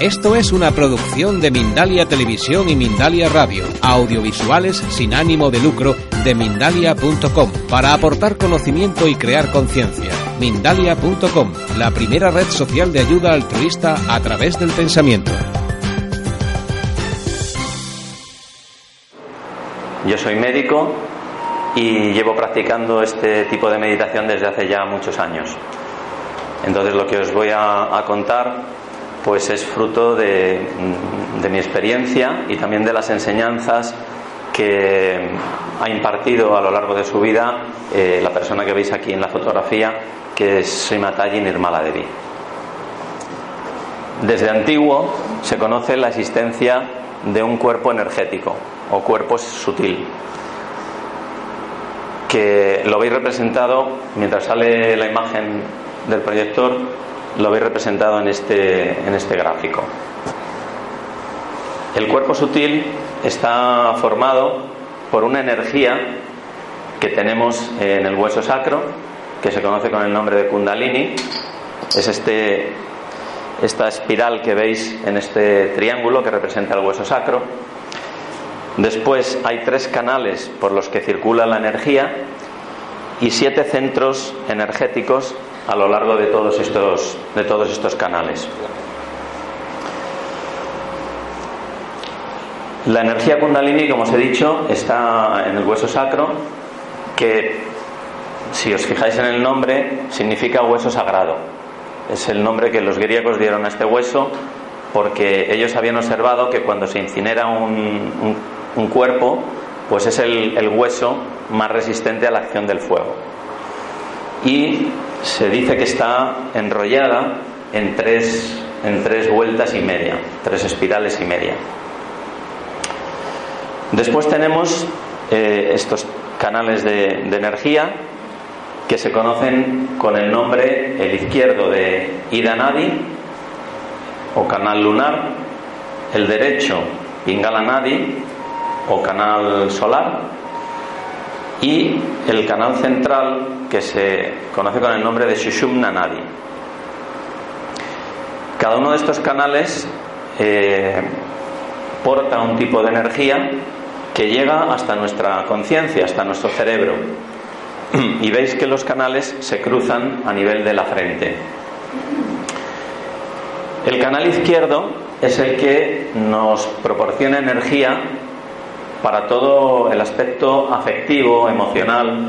Esto es una producción de Mindalia Televisión y Mindalia Radio, audiovisuales sin ánimo de lucro de mindalia.com, para aportar conocimiento y crear conciencia. Mindalia.com, la primera red social de ayuda altruista a través del pensamiento. Yo soy médico y llevo practicando este tipo de meditación desde hace ya muchos años. Entonces lo que os voy a, a contar pues es fruto de, mi experiencia y también de las enseñanzas que ha impartido a lo largo de su vida eh, la persona que veis aquí en la fotografía, que es Srimataji Nirmala Devi. Desde antiguo se conoce la existencia de un cuerpo energético o cuerpo sutil, que lo veis representado mientras sale la imagen del proyector lo veis representado en este, en este gráfico. El cuerpo sutil está formado por una energía que tenemos en el hueso sacro, que se conoce con el nombre de Kundalini. Es este, esta espiral que veis en este triángulo que representa el hueso sacro. Después hay tres canales por los que circula la energía y siete centros energéticos a lo largo de todos estos, de todos estos canales. La energía kundalini, como os he dicho, está en el hueso sacro, que si os fijáis en el nombre, significa hueso sagrado. Es el nombre que los griegos dieron a este hueso porque ellos habían observado que cuando se incinera un, un, cuerpo, pues es el, el hueso más resistente a la acción del fuego. Y se dice que está enrollada en tres, en tres vueltas y media, tres espirales y media. Después tenemos eh, estos canales de, de, energía que se conocen con el nombre, el izquierdo de Ida Nadi o canal lunar, el derecho Pingala Nadi o canal solar y el canal central que se conoce con el nombre de Shushumna Nadi. Cada uno de estos canales eh, porta un tipo de energía que llega hasta nuestra conciencia, hasta nuestro cerebro. Y veis que los canales se cruzan a nivel de la frente. El canal izquierdo es el que nos proporciona energía para todo el aspecto afectivo, emocional,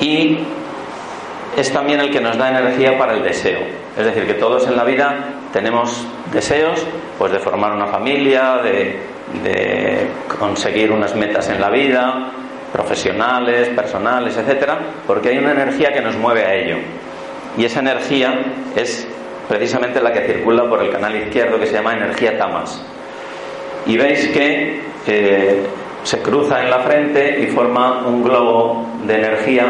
y es también el que nos da energía para el deseo. Es decir, que todos en la vida tenemos deseos, pues de formar una familia, de, conseguir unas metas en la vida, profesionales, personales, etcétera, porque hay una energía que nos mueve a ello. Y esa energía es precisamente la que circula por el canal izquierdo que se llama energía tamas. Y veis que se cruza en la frente y forma un globo de energía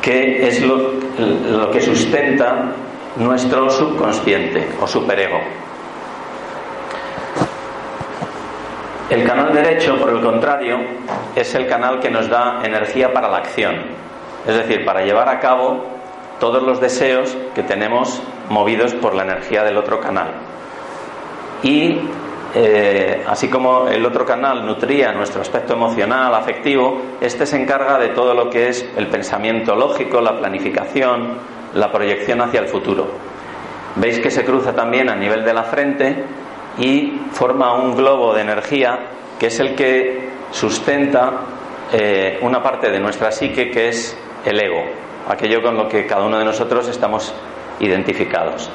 que es lo, lo que sustenta nuestro subconsciente o superego. El canal derecho, por el contrario, es el canal que nos da energía para la acción, es decir, para llevar a cabo todos los deseos que tenemos movidos por la energía del otro canal. Y eh, así como el otro canal nutría nuestro aspecto emocional, afectivo, este se encarga de todo lo que es el pensamiento lógico, la planificación, la proyección hacia el futuro. Veis que se cruza también a nivel de la frente y forma un globo de energía que es el que sustenta eh, una parte de nuestra psique que es el ego, aquello con lo que cada uno de nosotros estamos identificados.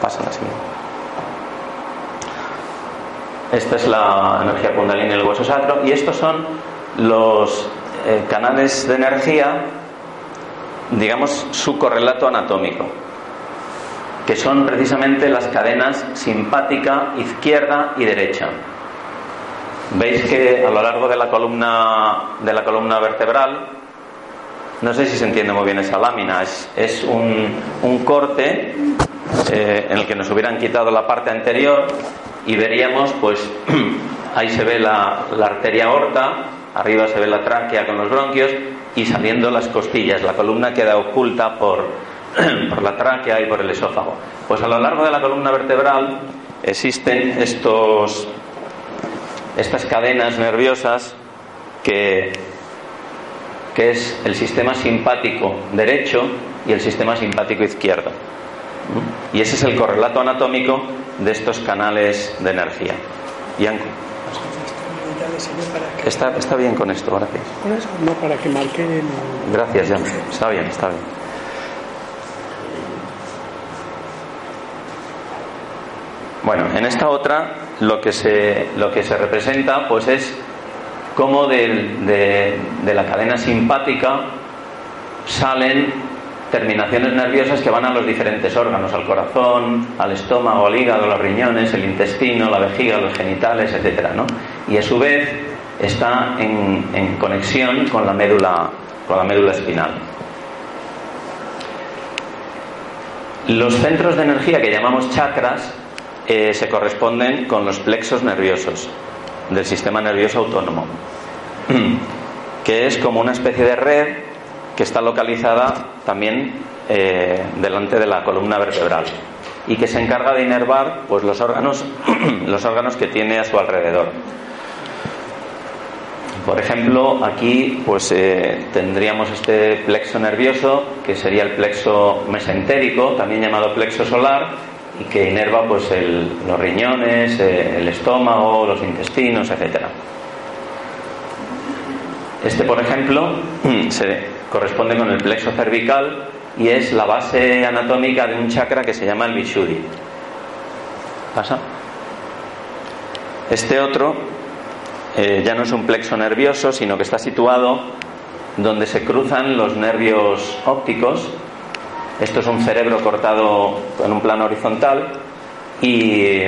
Pasa la siguiente. Esta es la energía kundalini del hueso sacro y estos son los eh, canales de energía, digamos, su correlato anatómico, que son precisamente las cadenas simpática, izquierda y derecha. Veis que a lo largo de la columna, de la columna vertebral, no sé si se entiende muy bien esa lámina, es, un, corte eh, en el que nos hubieran quitado la parte anterior y veríamos, pues ahí se ve la, arteria aorta, arriba se ve la tráquea con los bronquios y saliendo las costillas. La columna queda oculta por, por la tráquea y por el esófago. Pues a lo largo de la columna vertebral existen estos, estas cadenas nerviosas que, que es el sistema simpático derecho y el sistema simpático izquierdo. Y ese es el correlato anatómico de estos canales de energía. Yanko. Está, está bien con esto, gracias. No, para que marque Gracias, Jan. Está bien, está bien. Bueno, en esta otra lo que se, lo que se representa pues es cómo de, la cadena simpática salen terminaciones nerviosas que van a los diferentes órganos, al corazón, al estómago, al hígado, los riñones, el intestino, la vejiga, los genitales, etcétera, ¿no? Y a su vez está en, conexión con la médula, con la médula espinal. Los centros de energía que llamamos chakras eh, se corresponden con los plexos nerviosos del sistema nervioso autónomo, que es como una especie de red que está localizada también eh, delante de la columna vertebral y que se encarga de inervar pues, los, órganos, los órganos que tiene a su alrededor. Por ejemplo, aquí pues eh, tendríamos este plexo nervioso que sería el plexo mesentérico, también llamado plexo solar, y que inerva pues los riñones, eh, el estómago, los intestinos, etcétera. Este, por ejemplo, se corresponde con el plexo cervical y es la base anatómica de un chakra que se llama el Vishuddhi. ¿Pasa? Este otro eh, ya no es un plexo nervioso, sino que está situado donde se cruzan los nervios ópticos. Esto es un cerebro cortado en un plano horizontal y,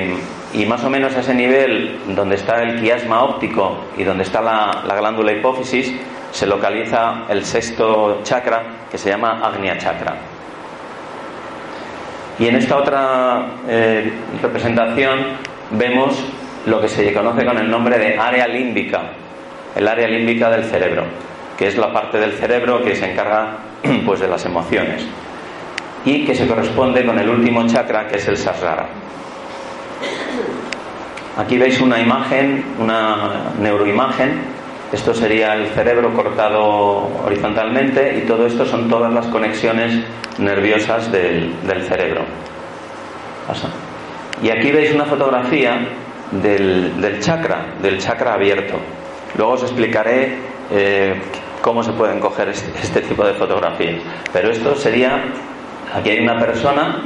más o menos a ese nivel, donde está el quiasma óptico y donde está la, la glándula hipófisis, se localiza el sexto chakra que se llama Agnya Chakra. Y en esta otra eh, representación vemos lo que se conoce con el nombre de área límbica, el área límbica del cerebro, que es la parte del cerebro que se encarga pues, de las emociones y que se corresponde con el último chakra que es el Sahasrara. Aquí veis una imagen, una neuroimagen esto sería el cerebro cortado horizontalmente y todo esto son todas las conexiones nerviosas del, cerebro. Y aquí veis una fotografía del, chakra, del chakra abierto. Luego os explicaré eh, cómo se pueden coger este, este, tipo de fotografías. Pero esto sería, aquí hay una persona,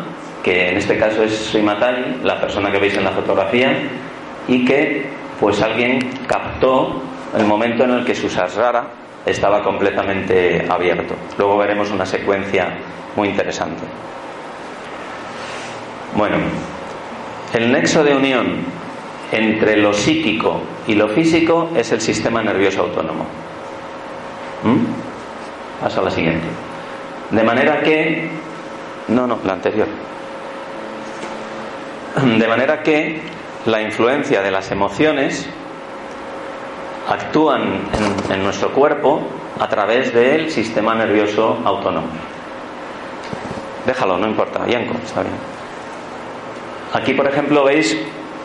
que en este caso es Srimatani, la persona que veis en la fotografía, y que pues alguien captó el momento en el que su sasrara estaba completamente abierto. Luego veremos una secuencia muy interesante. Bueno, el nexo de unión entre lo psíquico y lo físico es el sistema nervioso autónomo. ¿Mm? Pasa a la siguiente. De manera que... No, no, la anterior. De manera que la influencia de las emociones actúan en, nuestro cuerpo a través del sistema nervioso autónomo. Déjalo, no importa, Yanko, está bien. Aquí, por ejemplo, veis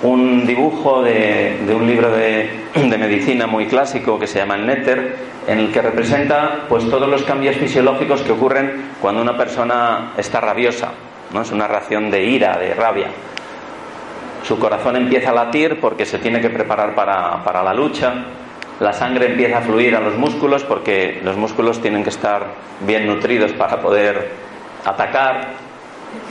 un dibujo de, un libro de, medicina muy clásico que se llama el Netter, en el que representa pues todos los cambios fisiológicos que ocurren cuando una persona está rabiosa, ¿no? Es una reacción de ira, de rabia. Su corazón empieza a latir porque se tiene que preparar para, para la lucha, la sangre empieza a fluir a los músculos porque los músculos tienen que estar bien nutridos para poder atacar.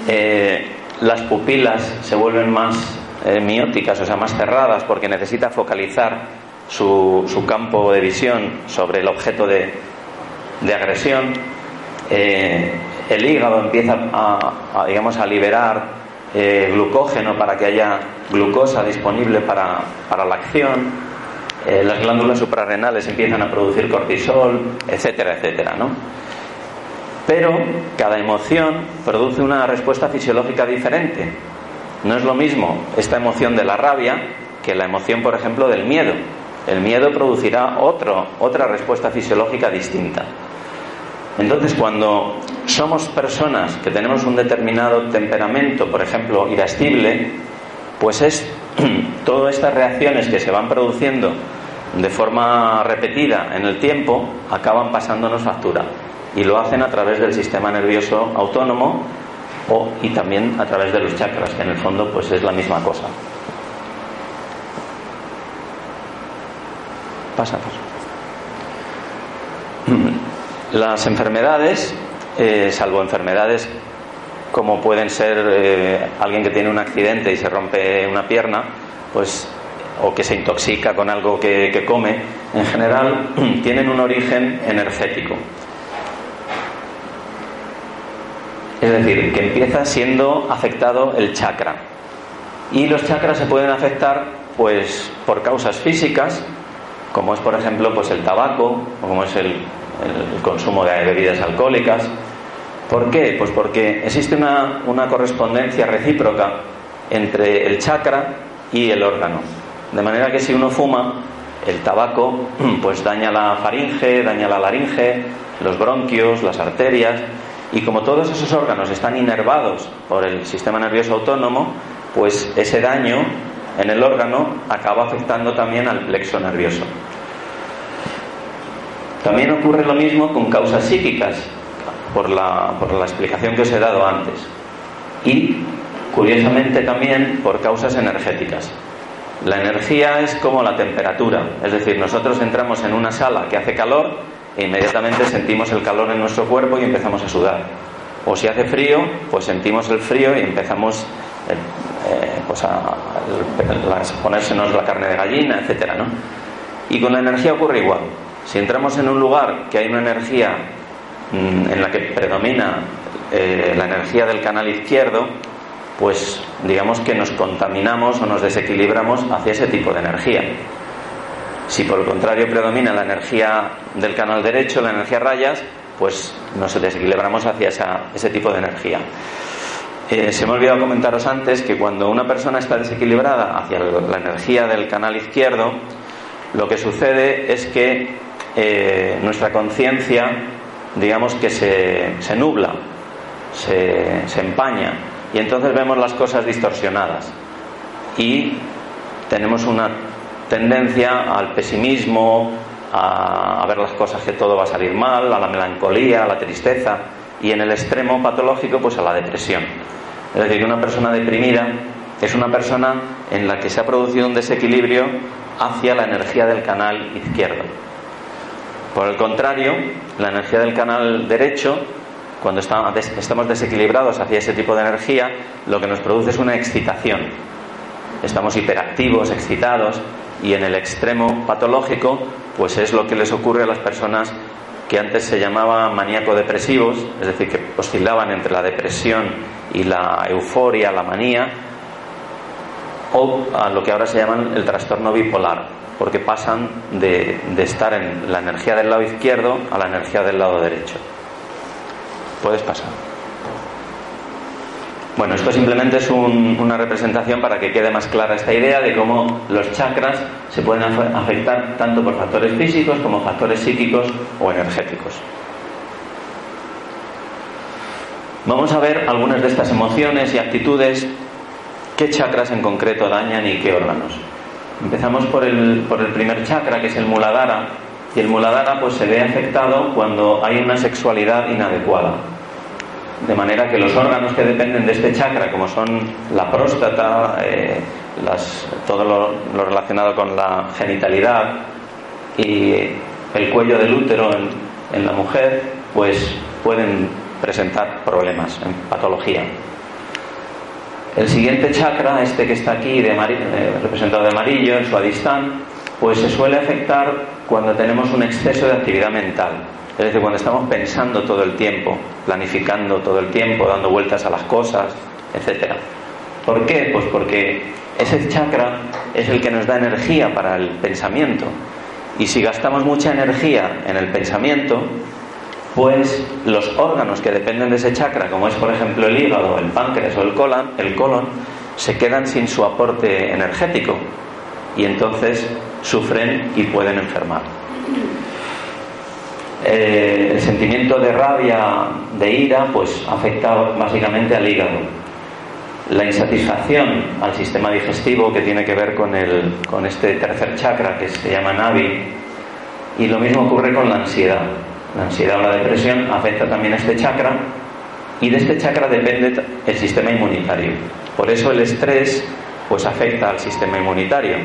Eh, las pupilas se vuelven más eh, mióticas, o sea, más cerradas porque necesita focalizar su, campo de visión sobre el objeto de, agresión. Eh, el hígado empieza a, digamos, a liberar glucógeno para que haya glucosa disponible para, para la acción eh, las glándulas suprarrenales empiezan a producir cortisol, etcétera, etcétera, ¿no? Pero cada emoción produce una respuesta fisiológica diferente. No es lo mismo esta emoción de la rabia que la emoción, por ejemplo, del miedo. El miedo producirá otro, otra respuesta fisiológica distinta. Entonces, cuando somos personas que tenemos un determinado temperamento, por ejemplo, irascible, pues es todas estas reacciones que se van produciendo de forma repetida en el tiempo acaban pasándonos factura y lo hacen a través del sistema nervioso autónomo o, y también a través de los chakras, que en el fondo pues es la misma cosa. Pasa, Las enfermedades, eh, salvo enfermedades como pueden ser eh, alguien que tiene un accidente y se rompe una pierna, pues o que se intoxica con algo que come, en general tienen un origen energético. Es decir, que empieza siendo afectado el chakra. Y los chakras se pueden afectar pues por causas físicas, como es por ejemplo pues el tabaco, o como es el, consumo de bebidas alcohólicas. ¿Por qué? Pues porque existe una, una correspondencia recíproca entre el chakra y el órgano. De manera que si uno fuma, el tabaco pues daña la faringe, daña la laringe, los bronquios, las arterias, y como todos esos órganos están inervados por el sistema nervioso autónomo, pues ese daño en el órgano acaba afectando también al plexo nervioso. También ocurre lo mismo con causas psíquicas, por la, por la explicación que os he dado antes. Y, curiosamente, también por causas energéticas. La energía es como la temperatura, es decir, nosotros entramos en una sala que hace calor inmediatamente sentimos el calor en nuestro cuerpo y empezamos a sudar. O si hace frío, pues sentimos el frío y empezamos eh, eh, pues a, ponérsenos la carne de gallina, etcétera, ¿no? Y con la energía ocurre igual. Si entramos en un lugar que hay una energía mmm, en la que predomina eh, la energía del canal izquierdo, pues digamos que nos contaminamos o nos desequilibramos hacia ese tipo de energía. Si por el contrario predomina la energía del canal derecho, la energía rayas, pues nos desequilibramos hacia ese tipo de energía. Eh, se me ha olvidado comentaros antes que cuando una persona está desequilibrada hacia la energía del canal izquierdo, lo que sucede es que eh, nuestra conciencia, digamos que se, se nubla, se empaña, y entonces vemos las cosas distorsionadas. Y tenemos una tendencia al pesimismo, a, ver las cosas que todo va a salir mal, a la melancolía, a la tristeza y en el extremo patológico pues a la depresión. Es decir, que una persona deprimida es una persona en la que se ha producido un desequilibrio hacia la energía del canal izquierdo. Por el contrario, la energía del canal derecho, cuando estamos desequilibrados hacia ese tipo de energía, lo que nos produce es una excitación. Estamos hiperactivos, excitados, y en el extremo patológico, pues es lo que les ocurre a las personas que antes se llamaban maníaco-depresivos, es decir, que oscilaban entre la depresión y la euforia, la manía, o a lo que ahora se llaman el trastorno bipolar, porque pasan de, de estar en la energía del lado izquierdo a la energía del lado derecho. Puedes pasar. Bueno, esto simplemente es un, una representación para que quede más clara esta idea de cómo los chakras se pueden afectar tanto por factores físicos como factores psíquicos o energéticos. Vamos a ver algunas de estas emociones y actitudes, qué chakras en concreto dañan y qué órganos. Empezamos por el, por el primer chakra, que es el muladhara, y el muladhara pues se ve afectado cuando hay una sexualidad inadecuada de manera que los órganos que dependen de este chakra, como son la próstata, eh, todo lo, relacionado con la genitalidad y el cuello del útero en, la mujer, pues pueden presentar problemas en patología. El siguiente chakra, este que está aquí de eh, representado de amarillo, el suadistán, pues se suele afectar cuando tenemos un exceso de actividad mental. Es decir, cuando estamos pensando todo el tiempo, planificando todo el tiempo, dando vueltas a las cosas, etc. ¿Por qué? Pues porque ese chakra es el que nos da energía para el pensamiento. Y si gastamos mucha energía en el pensamiento, pues los órganos que dependen de ese chakra, como es por ejemplo el hígado, el páncreas o el colon, el colon se quedan sin su aporte energético y entonces sufren y pueden enfermar. Eh, el sentimiento de rabia, de ira, pues afecta básicamente al hígado. La insatisfacción al sistema digestivo que tiene que ver con, el, con este tercer chakra que se llama Navi. Y lo mismo ocurre con la ansiedad. La ansiedad o la depresión afecta también a este chakra y de este chakra depende el sistema inmunitario. Por eso el estrés pues afecta al sistema inmunitario.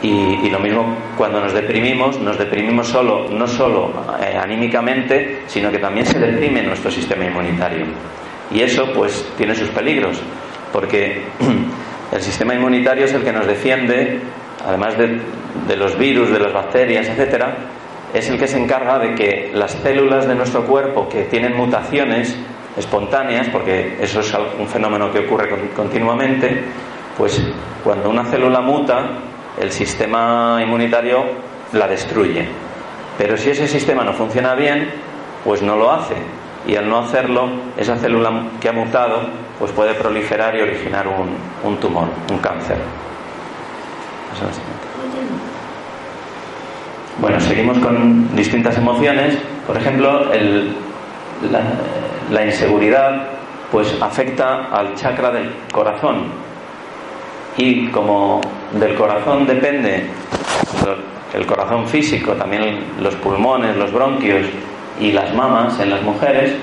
Y, lo mismo cuando nos deprimimos, nos deprimimos solo, no solo eh, anímicamente, sino que también se deprime nuestro sistema inmunitario. Y eso pues tiene sus peligros, porque el sistema inmunitario es el que nos defiende, además de, de los virus, de las bacterias, etcétera, es el que se encarga de que las células de nuestro cuerpo que tienen mutaciones espontáneas, porque eso es un fenómeno que ocurre continuamente, pues cuando una célula muta, el sistema inmunitario la destruye. Pero si ese sistema no funciona bien, pues no lo hace. Y al no hacerlo, esa célula que ha mutado, pues puede proliferar y originar un, tumor, un cáncer. Bueno, seguimos con distintas emociones. Por ejemplo, el, la, inseguridad pues afecta al chakra del corazón y como del corazón depende el corazón físico, también los pulmones, los bronquios y las mamas en las mujeres,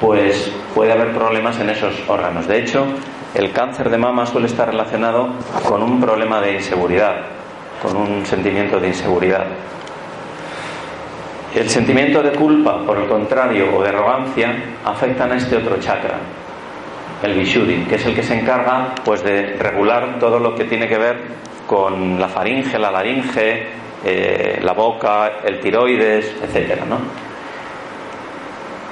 pues puede haber problemas en esos órganos. De hecho, el cáncer de mama suele estar relacionado con un problema de inseguridad, con un sentimiento de inseguridad. El sentimiento de culpa, por el contrario, o de arrogancia, afectan a este otro chakra, el Vishuddhi, que es el que se encarga pues, de regular todo lo que tiene que ver con la faringe, la laringe, eh, la boca, el tiroides, etc.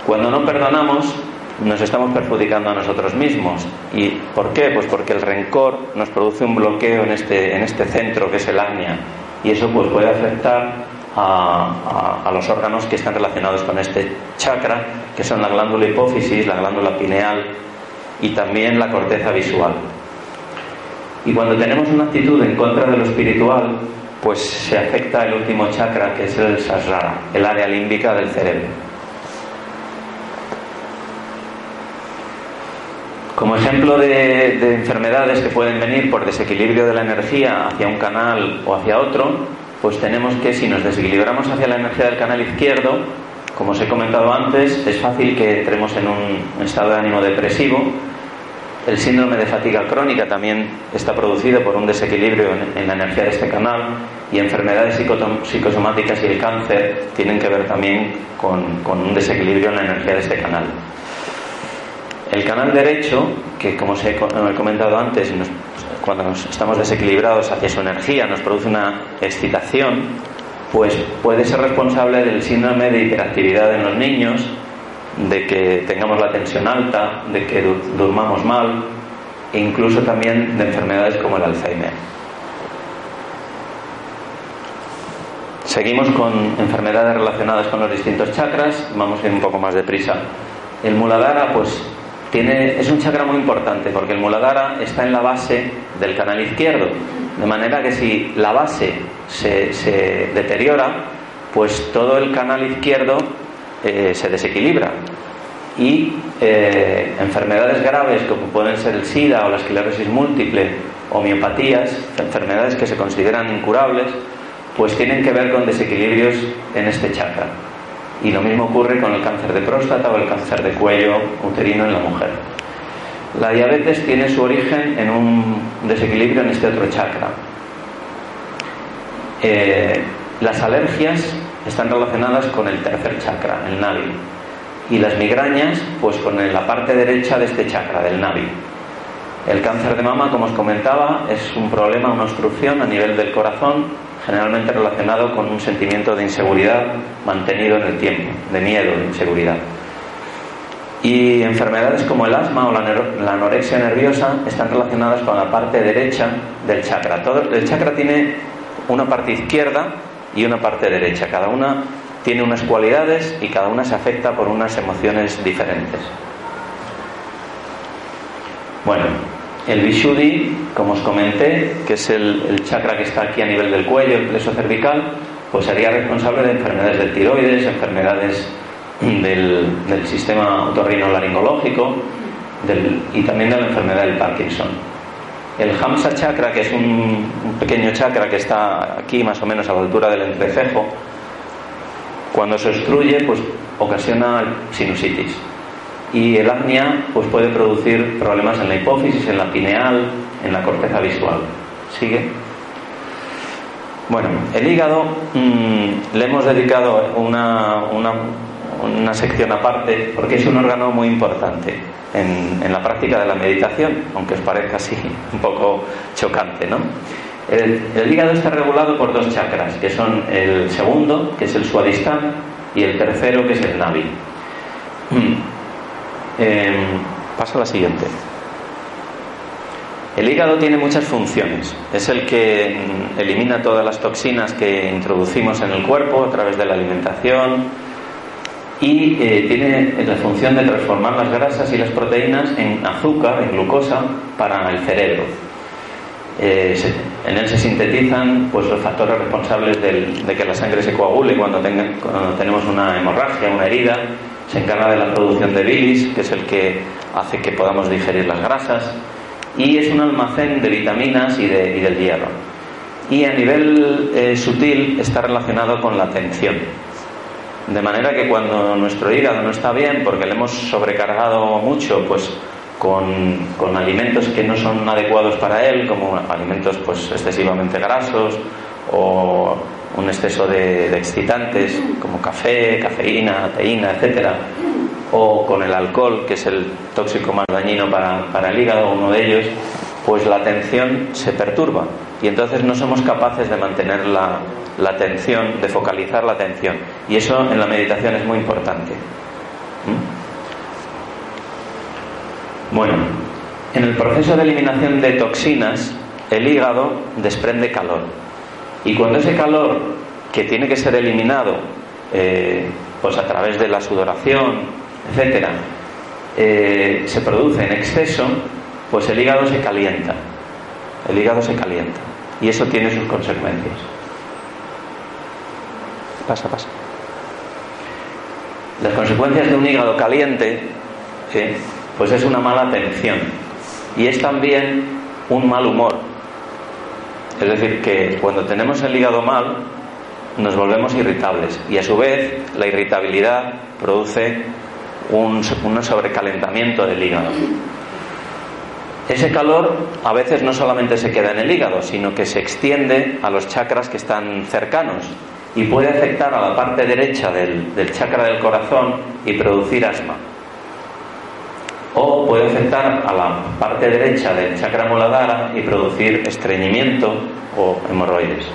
Cuando no perdonamos, nos estamos perjudicando a nosotros mismos. ¿Y por qué? Pues porque el rencor nos produce un bloqueo en este, en este centro que es el acnia. Y eso pues, puede afectar a, los órganos que están relacionados con este chakra, que son la glándula hipófisis, la glándula pineal y también la corteza visual. Y cuando tenemos una actitud en contra de lo espiritual, pues se afecta el último chakra, que es el sasrara, el área límbica del cerebro. Como ejemplo de, de, enfermedades que pueden venir por desequilibrio de la energía hacia un canal o hacia otro, pues tenemos que, si nos desequilibramos hacia la energía del canal izquierdo, como os he comentado antes, es fácil que entremos en un estado de ánimo depresivo. El síndrome de fatiga crónica también está producido por un desequilibrio en, la energía de este canal y enfermedades psicosomáticas y el cáncer tienen que ver también con, un desequilibrio en la energía de este canal. El canal derecho, que como os he comentado antes, cuando estamos desequilibrados hacia su energía, nos produce una excitación, pues puede ser responsable del síndrome de hiperactividad en los niños, de que tengamos la tensión alta, de que durmamos mal, e incluso también de enfermedades como el Alzheimer. Seguimos con enfermedades relacionadas con los distintos chakras, vamos a ir un poco más deprisa. El Muladhara, pues es un chakra muy importante porque el Muladhara está en la base del canal izquierdo, de manera que si la base se, deteriora, pues todo el canal izquierdo eh, se desequilibra y eh, enfermedades graves como pueden ser el SIDA o la esclerosis múltiple o miopatías, enfermedades que se consideran incurables, pues tienen que ver con desequilibrios en este chakra. Y lo mismo ocurre con el cáncer de próstata o el cáncer de cuello uterino en la mujer. La diabetes tiene su origen en un desequilibrio en este otro chakra. Eh, las alergias están relacionadas con el tercer chakra, el navi. Y las migrañas, pues con la parte derecha de este chakra, del navi. El cáncer de mama, como os comentaba, es un problema, una obstrucción a nivel del corazón generalmente relacionado con un sentimiento de inseguridad mantenido en el tiempo, de miedo, de inseguridad. Y enfermedades como el asma o la, anorexia nerviosa están relacionadas con la parte derecha del chakra. Todo, el chakra tiene una parte izquierda y una parte derecha. Cada una tiene unas cualidades y cada una se afecta por unas emociones diferentes. Bueno, el Vishuddhi, como os comenté, que es el, chakra que está aquí a nivel del cuello, el pleso cervical, pues sería responsable de enfermedades del tiroides, enfermedades del, sistema otorrino-laringológico y también de la enfermedad del Parkinson. El Hamsa chakra, que es un, pequeño chakra que está aquí más o menos a la altura del entrecejo, cuando se obstruye, pues ocasiona sinusitis. Y el apnea pues puede producir problemas en la hipófisis, en la pineal, en la corteza visual. ¿Sigue? Bueno, el hígado mm, le hemos dedicado una, una, sección aparte porque es un órgano muy importante en, la práctica de la meditación, aunque os parezca así un poco chocante, ¿no? El, hígado está regulado por dos chakras, que son el segundo, que es el suadistán, y el tercero, que es el navi. Em, pasa a la siguiente. El hígado tiene muchas funciones. Es el que mm, elimina todas las toxinas que introducimos en el cuerpo a través de la alimentación y eh, tiene la función de transformar las grasas y las proteínas en azúcar, en glucosa, para el cerebro. Eh, en él se sintetizan pues, los factores responsables de que la sangre se coagule cuando, tenemos una hemorragia, una herida. Se encarga de la producción de bilis, que es el que hace que podamos digerir las grasas. Y es un almacén de vitaminas y, de, del hierro. Y a nivel eh, sutil está relacionado con la atención. De manera que cuando nuestro hígado no está bien, porque le hemos sobrecargado mucho, pues con, alimentos que no son adecuados para él, como alimentos pues excesivamente grasos o un exceso de, excitantes como café, cafeína, teína, etcétera, o con el alcohol, que es el tóxico más dañino para, para el hígado, uno de ellos, pues la atención se perturba y entonces no somos capaces de mantener la, atención, de focalizar la atención. Y eso en la meditación es muy importante. ¿Mm? Bueno, en el proceso de eliminación de toxinas, el hígado desprende calor. Y cuando ese calor, que tiene que ser eliminado eh, pues a través de la sudoración, etcétera, eh, se produce en exceso, pues el hígado se calienta. El hígado se calienta. Y eso tiene sus consecuencias. Pasa, pasa. Las consecuencias de un hígado caliente pues es una mala atención y es también un mal humor. Es decir, que cuando tenemos el hígado mal, nos volvemos irritables y a su vez la irritabilidad produce un, un sobrecalentamiento del hígado. Ese calor a veces no solamente se queda en el hígado, sino que se extiende a los chakras que están cercanos y puede afectar a la parte derecha del, chakra del corazón y producir asma o puede afectar a la parte derecha del chakra muladhara y producir estreñimiento o hemorroides.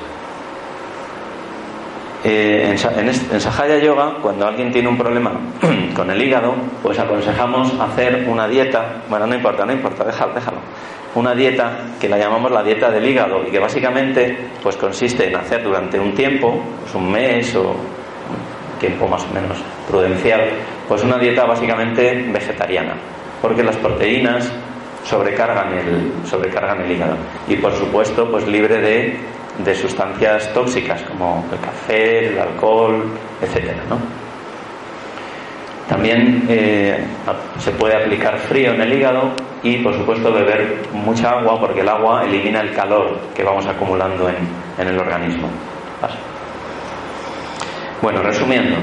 Eh, en, en, Sahaya Yoga, cuando alguien tiene un problema con el hígado, pues aconsejamos hacer una dieta, bueno, no importa, no importa, déjalo, déjalo, una dieta que la llamamos la dieta del hígado y que básicamente pues consiste en hacer durante un tiempo, pues un mes o un tiempo más o menos prudencial, pues una dieta básicamente vegetariana porque las proteínas sobrecargan el, sobrecargan el hígado. Y por supuesto, pues libre de, de sustancias tóxicas como el café, el alcohol, etcétera, ¿no? También eh, se puede aplicar frío en el hígado y, por supuesto, beber mucha agua porque el agua elimina el calor que vamos acumulando en, en el organismo. Bueno, resumiendo,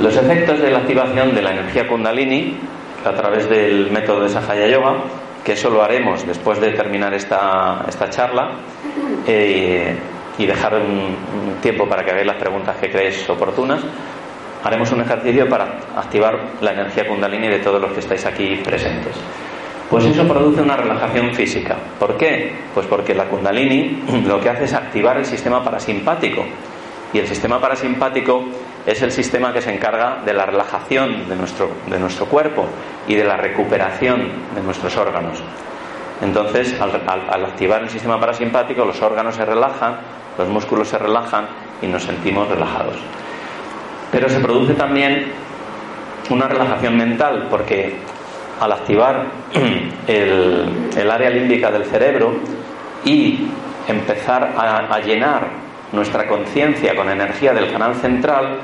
los efectos de la activación de la energía kundalini a través del método de Sahaya Yoga, que eso lo haremos después de terminar esta, esta charla eh, y dejar un, tiempo para que hagáis las preguntas que creéis oportunas. Haremos un ejercicio para activar la energía kundalini de todos los que estáis aquí presentes. Pues eso produce una relajación física. ¿Por qué? Pues porque la kundalini lo que hace es activar el sistema parasimpático. Y el sistema parasimpático es el sistema que se encarga de la relajación de nuestro, de nuestro cuerpo y de la recuperación de nuestros órganos. Entonces, al, activar el sistema parasimpático, los órganos se relajan, los músculos se relajan y nos sentimos relajados. Pero se produce también una relajación mental, porque al activar el, área límbica del cerebro y empezar a, llenar nuestra conciencia con energía del canal central,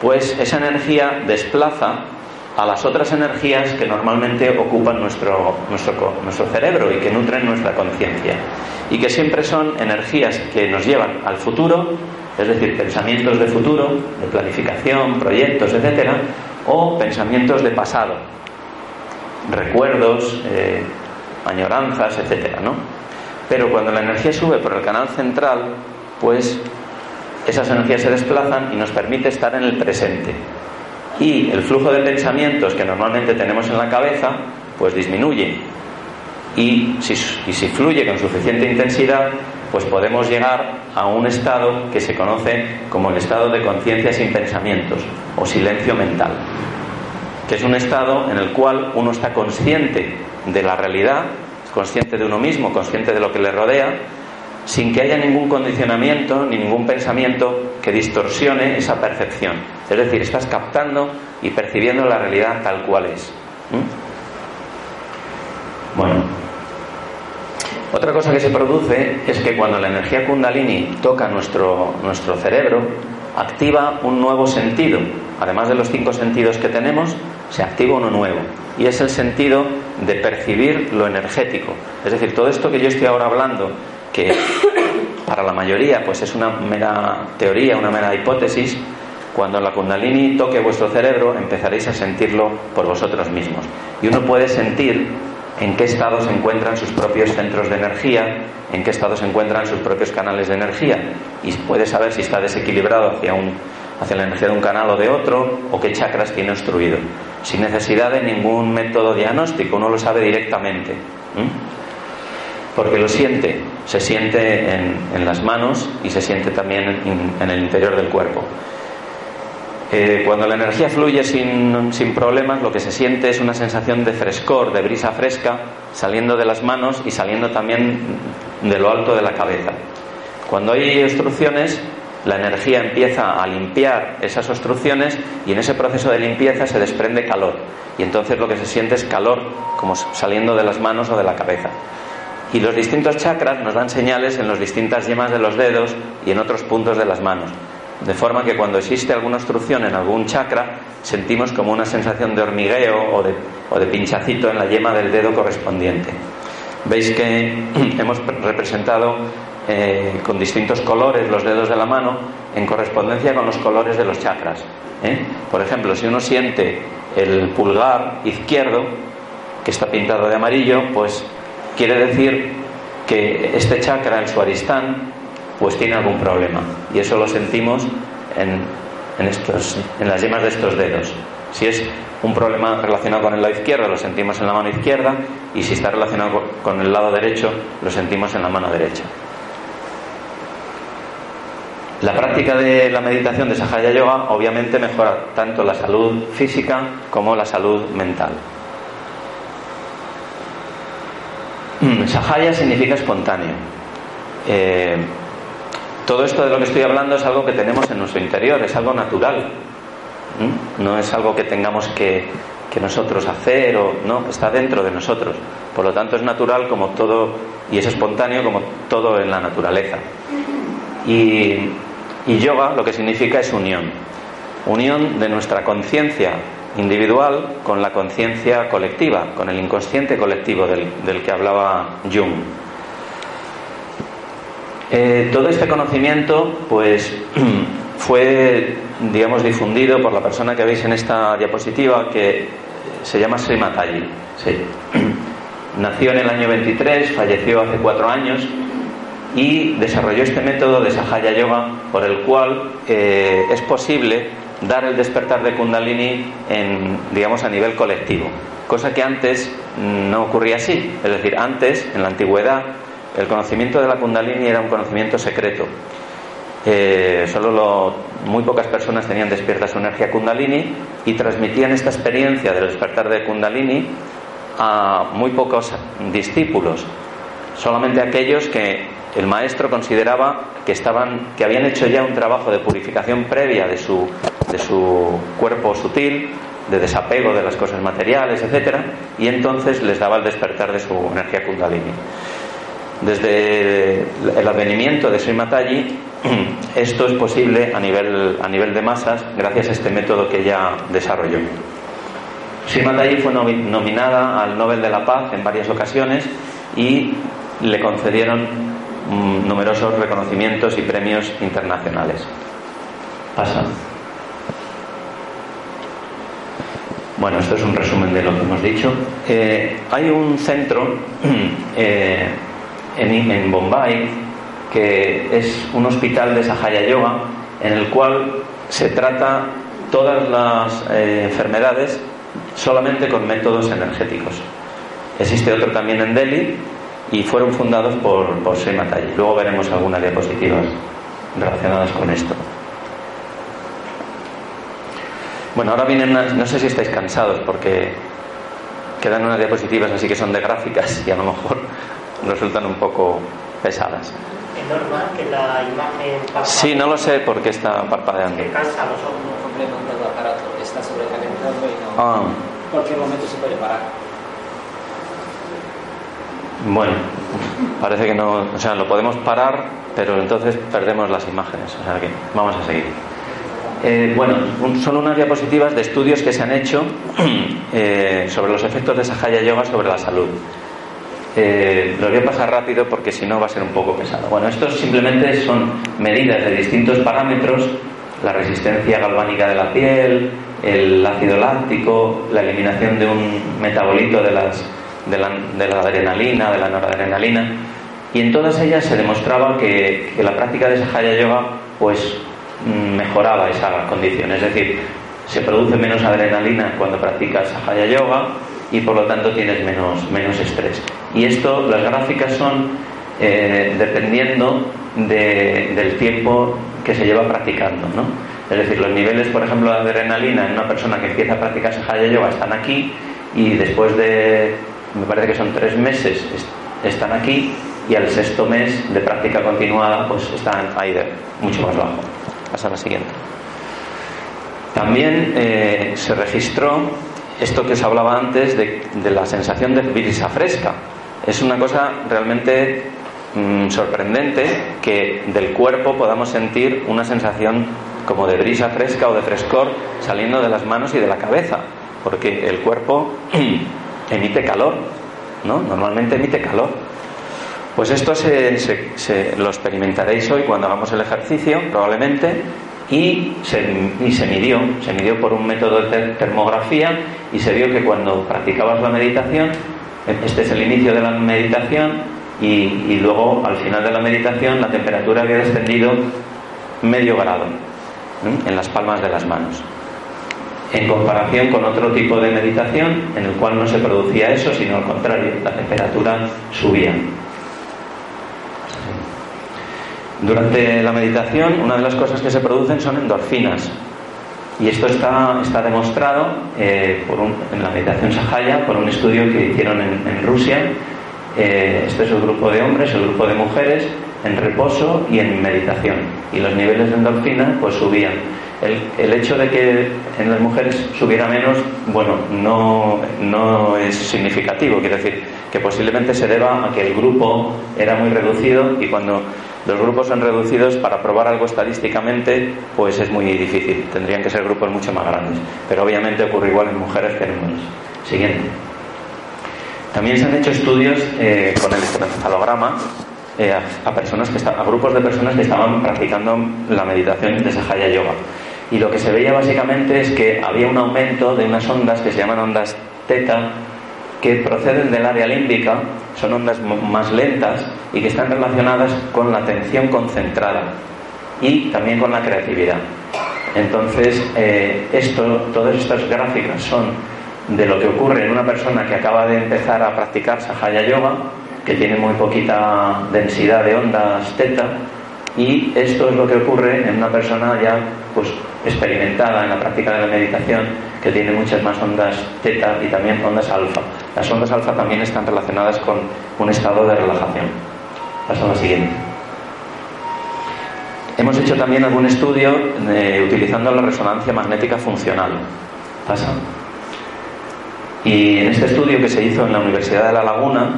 pues esa energía desplaza a las otras energías que normalmente ocupan nuestro, nuestro, nuestro cerebro y que nutren nuestra conciencia. Y que siempre son energías que nos llevan al futuro, es decir, pensamientos de futuro, de planificación, proyectos, etcétera, o pensamientos de pasado, recuerdos, eh, añoranzas, etcétera, ¿no? Pero cuando la energía sube por el canal central, pues esas energías se desplazan y nos permite estar en el presente. Y el flujo de pensamientos que normalmente tenemos en la cabeza, pues disminuye. Y si, y si fluye con suficiente intensidad, pues podemos llegar a un estado que se conoce como el estado de conciencia sin pensamientos o silencio mental, que es un estado en el cual uno está consciente de la realidad, consciente de uno mismo, consciente de lo que le rodea, sin que haya ningún condicionamiento ni ningún pensamiento que distorsione esa percepción. Es decir, estás captando y percibiendo la realidad tal cual es. Bueno, otra cosa que se produce es que cuando la energía kundalini toca nuestro, nuestro cerebro, activa un nuevo sentido. Además de los cinco sentidos que tenemos, se activa uno nuevo. Y es el sentido de percibir lo energético. Es decir, todo esto que yo estoy ahora hablando, que para la mayoría pues es una mera teoría, una mera hipótesis, cuando la kundalini toque vuestro cerebro empezaréis a sentirlo por vosotros mismos. Y uno puede sentir en qué estado se encuentran sus propios centros de energía, en qué estado se encuentran sus propios canales de energía y puede saber si está desequilibrado hacia, un, hacia la energía de un canal o de otro o qué chakras tiene obstruido, sin necesidad de ningún método diagnóstico, uno lo sabe directamente, porque lo siente, se siente en, las manos y se siente también en el interior del cuerpo. Eh, cuando la energía fluye sin, sin, problemas, lo que se siente es una sensación de frescor, de brisa fresca, saliendo de las manos y saliendo también de lo alto de la cabeza. Cuando hay obstrucciones, la energía empieza a limpiar esas obstrucciones y en ese proceso de limpieza se desprende calor. Y entonces lo que se siente es calor como saliendo de las manos o de la cabeza. Y los distintos chakras nos dan señales en las distintas yemas de los dedos y en otros puntos de las manos. De forma que cuando existe alguna obstrucción en algún chakra, sentimos como una sensación de hormigueo o de, o de pinchacito en la yema del dedo correspondiente. Veis que hemos representado eh, con distintos colores los dedos de la mano en correspondencia con los colores de los chakras. ¿eh? Por ejemplo, si uno siente el pulgar izquierdo, que está pintado de amarillo, pues quiere decir que este chakra, el suaristán, pues tiene algún problema. Y eso lo sentimos en, en, estos, en las yemas de estos dedos. Si es un problema relacionado con el lado izquierdo, lo sentimos en la mano izquierda, y si está relacionado con el lado derecho, lo sentimos en la mano derecha. La práctica de la meditación de Sahaya Yoga obviamente mejora tanto la salud física como la salud mental. Sahaya significa espontáneo. Eh, todo esto de lo que estoy hablando es algo que tenemos en nuestro interior, es algo natural. No es algo que tengamos que, nosotros hacer o no, está dentro de nosotros. Por lo tanto es natural como todo y es espontáneo como todo en la naturaleza. Y, yoga lo que significa es unión. Unión de nuestra conciencia individual con la conciencia colectiva, con el inconsciente colectivo del, del que hablaba Jung. Eh, todo este conocimiento, pues, fue, digamos, difundido por la persona que veis en esta diapositiva, que se llama Sri Mataji. Nació en el año 23, falleció hace cuatro años y desarrolló este método de Sahaya Yoga por el cual eh, es posible dar el despertar de Kundalini en, digamos, a nivel colectivo, cosa que antes no ocurría así. Es decir, antes, en la antigüedad, el conocimiento de la Kundalini era un conocimiento secreto. Eh, solo muy pocas personas tenían despierta su energía Kundalini y transmitían esta experiencia del despertar de Kundalini a muy pocos discípulos, solamente aquellos que el maestro consideraba que estaban, que habían hecho ya un trabajo de purificación previa de su, de su cuerpo sutil, de desapego de las cosas materiales, etcétera, y entonces les daba el despertar de su energía Kundalini. Desde el advenimiento de Sri Mataji, esto es posible a nivel, a nivel de masas gracias a este método que ella desarrolló. Shima fue nominada al Nobel de la Paz en varias ocasiones y le concedieron numerosos reconocimientos y premios internacionales. Pasa. Bueno, esto es un resumen de lo que hemos dicho. Eh, hay un centro eh, en, en, Bombay que es un hospital de Sahaya Yoga en el cual se trata todas las eh, enfermedades solamente con métodos energéticos. Existe otro también en Delhi y fueron fundados por, por Sri Luego veremos algunas diapositivas relacionadas con esto. Bueno, ahora vienen no sé si estáis cansados porque quedan unas diapositivas así que son de gráficas y a lo mejor resultan un poco pesadas. ¿Es normal que la imagen Sí, no lo sé por qué está parpadeando. Que cansa los ojos. complemento el aparato, está sobrecalentando y no. Ah. En cualquier momento se puede parar. Bueno, parece que no, o sea, lo podemos parar, pero entonces perdemos las imágenes, o sea que vamos a seguir. Eh, bueno, son unas diapositivas de estudios que se han hecho eh, sobre los efectos de Sahaya Yoga sobre la salud. Eh, los voy a pasar rápido porque si no va a ser un poco pesado. Bueno, estos simplemente son medidas de distintos parámetros, la resistencia galvánica de la piel, el ácido láctico, la eliminación de un metabolito de, las, de, la, adrenalina, de la noradrenalina, y en todas ellas se demostraba que, la práctica de Sahaya Yoga pues mejoraba esa condición. Es decir, se produce menos adrenalina cuando practicas Sahaya Yoga y por lo tanto tienes menos, menos estrés. Y esto, las gráficas son eh, dependiendo del tiempo que se lleva practicando. ¿no? Es decir, los niveles, por ejemplo, de adrenalina en una persona que empieza a practicar Sahaya Yoga están aquí y después de, me parece que son tres meses, están aquí y al sexto mes de práctica continuada pues están ahí mucho más bajo. Pasa la siguiente. También eh, se registró esto que os hablaba antes de, la sensación de brisa fresca. Es una cosa realmente mm, sorprendente que del cuerpo podamos sentir una sensación como de brisa fresca o de frescor saliendo de las manos y de la cabeza, porque el cuerpo emite calor, ¿no? Normalmente emite calor. Pues esto se, lo experimentaréis hoy cuando hagamos el ejercicio, probablemente, y se, midió, se midió por un método de termografía y se vio que cuando practicabas la meditación, este es el inicio de la meditación y, luego al final de la meditación la temperatura había descendido medio grado en las palmas de las manos. En comparación con otro tipo de meditación en el cual no se producía eso, sino al contrario, la temperatura subía. Durante la meditación, una de las cosas que se producen son endorfinas. Y esto está, está demostrado eh, en la meditación Sahaya por un estudio que hicieron en, Rusia. Este es el grupo de hombres, el grupo de mujeres, en reposo y en meditación. Y los niveles de endorfina pues subían. El, el, hecho de que en las mujeres subiera menos, bueno, no, no es significativo. Quiero decir que posiblemente se deba a que el grupo era muy reducido y cuando los grupos son reducidos para probar algo estadísticamente, pues es muy difícil. Tendrían que ser grupos mucho más grandes. Pero obviamente ocurre igual en mujeres que en hombres. Siguiente. También se han hecho estudios eh, con el encefalograma eh, a, personas que a grupos de personas que estaban practicando la meditación de Sahaya Yoga. Y lo que se veía básicamente es que había un aumento de unas ondas que se llaman ondas teta que proceden del área límbica, son ondas más lentas y que están relacionadas con la atención concentrada y también con la creatividad. Entonces, eh, esto, todas estas gráficas son de lo que ocurre en una persona que acaba de empezar a practicar Sahaya Yoga, que tiene muy poquita densidad de ondas teta, y esto es lo que ocurre en una persona ya pues experimentada en la práctica de la meditación que tiene muchas más ondas teta y también ondas alfa. Las ondas alfa también están relacionadas con un estado de relajación. Paso a la siguiente. Hemos hecho también algún estudio eh, utilizando la resonancia magnética funcional. Pasa. Y en este estudio que se hizo en la Universidad de La Laguna,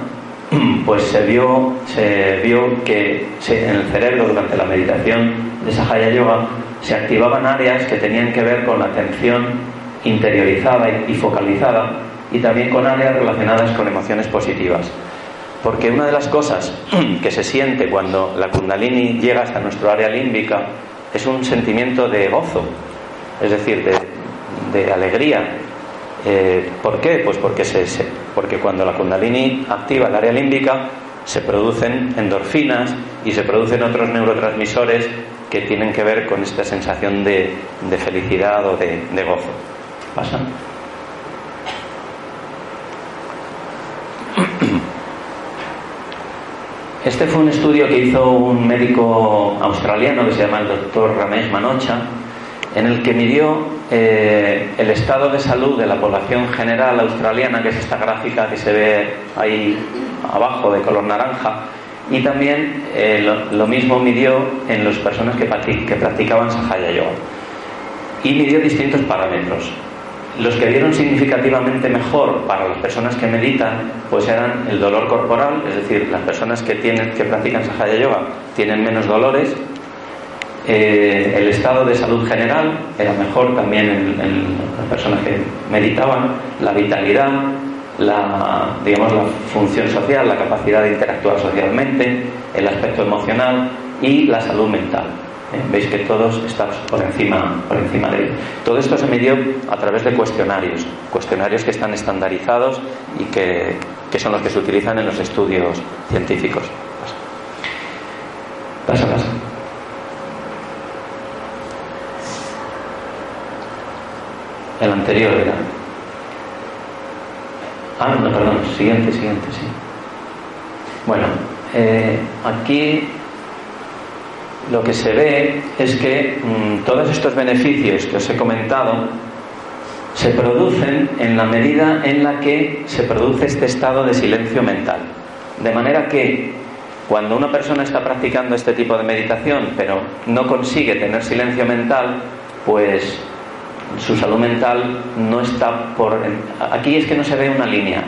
pues se vio, se vio que en el cerebro durante la meditación de Sahaya Yoga se activaban áreas que tenían que ver con la atención interiorizada y focalizada y también con áreas relacionadas con emociones positivas. Porque una de las cosas que se siente cuando la kundalini llega hasta nuestro área límbica es un sentimiento de gozo, es decir, de, alegría. Eh, ¿Por qué? Pues porque, cuando la kundalini activa el área límbica se producen endorfinas y se producen otros neurotransmisores que tienen que ver con esta sensación de, felicidad o de, de gozo. ¿Pasa? Este fue un estudio que hizo un médico australiano que se llama el doctor Ramesh Manocha, en el que midió eh, el estado de salud de la población general australiana, que es esta gráfica que se ve ahí abajo de color naranja, y también eh, lo, mismo midió en las personas que, que practicaban Sahaya Yoga. Y midió distintos parámetros. Los que dieron significativamente mejor para las personas que meditan, pues eran el dolor corporal, es decir, las personas que, tienen, que practican Sahaya Yoga tienen menos dolores. Eh, el estado de salud general era mejor también en, las personas que meditaban, la vitalidad, la, digamos, la función social, la capacidad de interactuar socialmente, el aspecto emocional y la salud mental. ¿eh? Veis que todos están por encima, por encima de él. Todo esto se midió a través de cuestionarios, cuestionarios que están estandarizados y que, son los que se utilizan en los estudios científicos. Pasa, pasa. El anterior era. Ah, no, perdón, siguiente, siguiente, sí. Bueno, eh, aquí lo que se ve es que mm, todos estos beneficios que os he comentado se producen en la medida en la que se produce este estado de silencio mental. De manera que cuando una persona está practicando este tipo de meditación pero no consigue tener silencio mental, pues su salud mental no está por... Aquí es que no se ve una línea.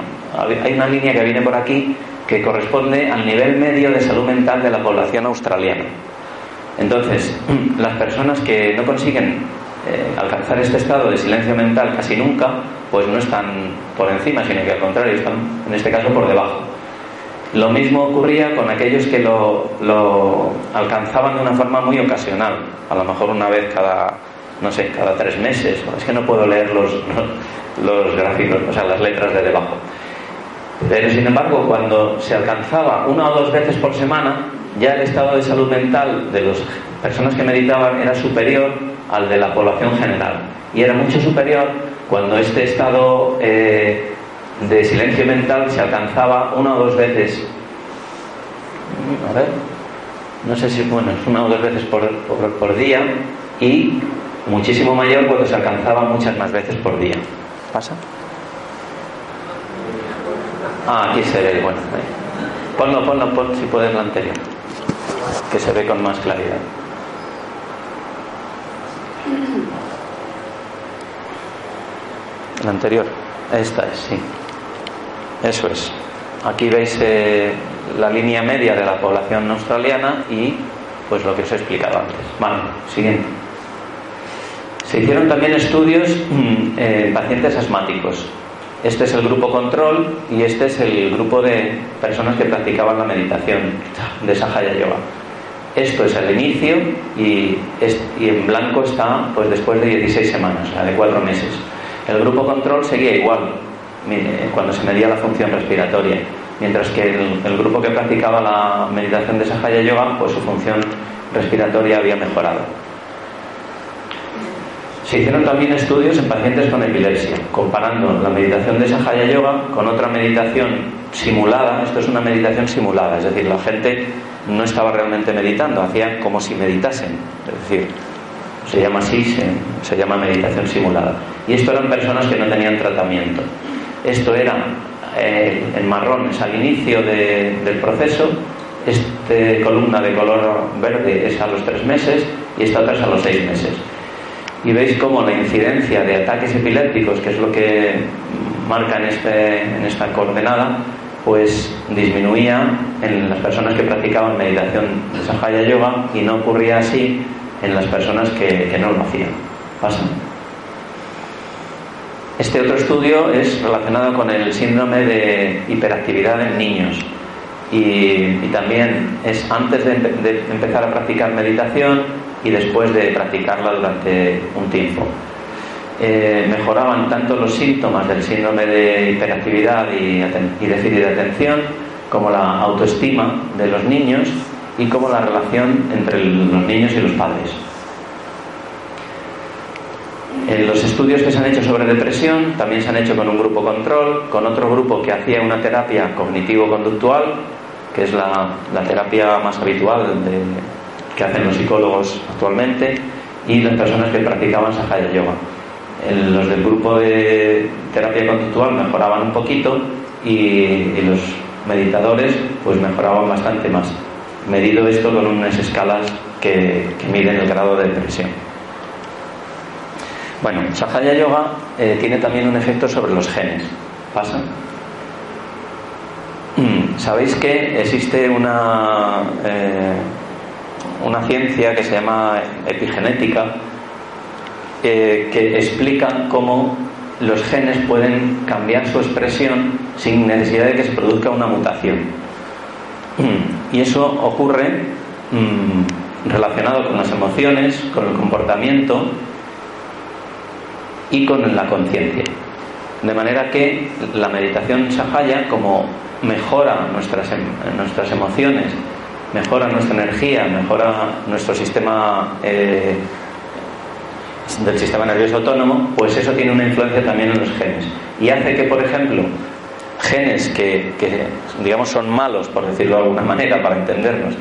Hay una línea que viene por aquí que corresponde al nivel medio de salud mental de la población australiana. Entonces, las personas que no consiguen eh, alcanzar este estado de silencio mental casi nunca, pues no están por encima, sino que al contrario están, en este caso, por debajo. Lo mismo ocurría con aquellos que lo, lo alcanzaban de una forma muy ocasional, a lo mejor una vez cada, no sé, cada tres meses. Es que no puedo leer los, los gráficos, o sea, las letras de debajo. Pero sin embargo, cuando se alcanzaba una o dos veces por semana, ya el estado de salud mental de las personas que meditaban era superior al de la población general. Y era mucho superior cuando este estado eh, de silencio mental se alcanzaba una o dos veces. A ver, no sé si, bueno, es una o dos veces por, por, día y muchísimo mayor cuando se alcanzaba muchas más veces por día. ¿Pasa? Ah, aquí se ve, bueno. Ponlo, ponlo, ponlo si puedes la anterior que se ve con más claridad. La anterior, esta es, sí. Eso es. Aquí veis eh, la línea media de la población australiana y pues lo que os he explicado antes. Vale, siguiente. Se hicieron también estudios mm, en pacientes asmáticos. Este es el grupo control y este es el grupo de personas que practicaban la meditación de Sahaya Yoga. Esto es el inicio y, en blanco está pues después de 16 semanas, sea, de 4 meses. El grupo control seguía igual cuando se medía la función respiratoria, mientras que el, grupo que practicaba la meditación de Sahaya Yoga, pues su función respiratoria había mejorado. Se hicieron también estudios en pacientes con epilepsia, comparando la meditación de Sahaya Yoga con otra meditación simulada. Esto es una meditación simulada, es decir, la gente no estaba realmente meditando, hacía como si meditasen. Es decir, se llama así, se, llama meditación simulada. Y esto eran personas que no tenían tratamiento. Esto era eh, en marrón, es al inicio del proceso. Esta columna de color verde es a los tres meses y esta otra es a los seis meses. Y veis cómo la incidencia de ataques epilépticos, que es lo que marca en, este, en esta coordenada, pues disminuía en las personas que practicaban meditación de Sahaya Yoga y no ocurría así en las personas que, no lo hacían. ¿Pasa? Este otro estudio es relacionado con el síndrome de hiperactividad en niños y, también es antes de, empezar a practicar meditación y después de practicarla durante un tiempo. Eh, mejoraban tanto los síntomas del síndrome de hiperactividad y, y déficit de atención como la autoestima de los niños y como la relación entre los niños y los padres. En los estudios que se han hecho sobre depresión también se han hecho con un grupo control, con otro grupo que hacía una terapia cognitivo-conductual que es la, terapia más habitual que hacen los psicólogos actualmente, y las personas que practicaban Sahaya Yoga. los del grupo de terapia conductual mejoraban un poquito y, los meditadores pues mejoraban bastante más. Medido esto con unas escalas que, miden el grado de depresión. Bueno, Sahaya Yoga eh, tiene también un efecto sobre los genes. ¿Pasa? Mm, Sabéis que existe una, eh, una ciencia que se llama epigenética eh, que explica cómo los genes pueden cambiar su expresión sin necesidad de que se produzca una mutación. Mm, y eso ocurre mm, relacionado con las emociones, con el comportamiento y con la conciencia. De manera que la meditación sahaya, como mejora nuestras, em, nuestras emociones, mejora nuestra energía, mejora nuestro sistema eh, del sistema nervioso autónomo, pues eso tiene una influencia también en los genes. Y hace que, por ejemplo, genes que, digamos son malos, por decirlo de alguna manera, para entendernos,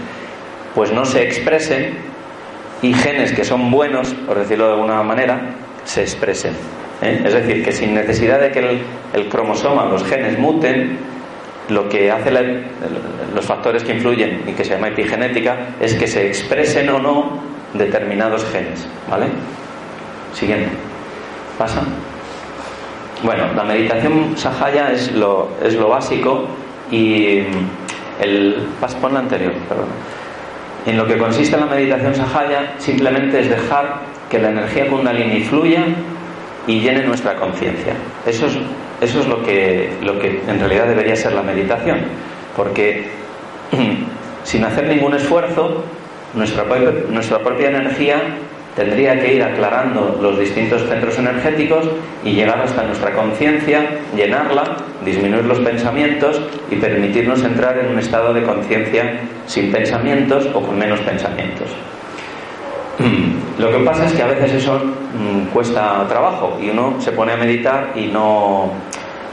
pues no se expresen y genes que son buenos, por decirlo de alguna manera, se expresen. ¿eh? Es decir, que sin necesidad de que el cromosoma, los genes muten, lo que hace los factores que influyen y que se llama epigenética es que se expresen o no determinados genes. ¿Vale? Siguiente. ¿Pasa? Bueno, la meditación sahaya es lo, es lo básico y el. Pon la anterior, perdón. En lo que consiste la meditación sahaya simplemente es dejar que la energía kundalini fluya y llene nuestra conciencia. Eso es, eso es lo, que, lo que en realidad debería ser la meditación, porque sin hacer ningún esfuerzo, nuestra, nuestra propia energía tendría que ir aclarando los distintos centros energéticos y llegar hasta nuestra conciencia, llenarla, disminuir los pensamientos y permitirnos entrar en un estado de conciencia sin pensamientos o con menos pensamientos. Lo que pasa es que a veces eso mm, cuesta trabajo y uno se pone a meditar y no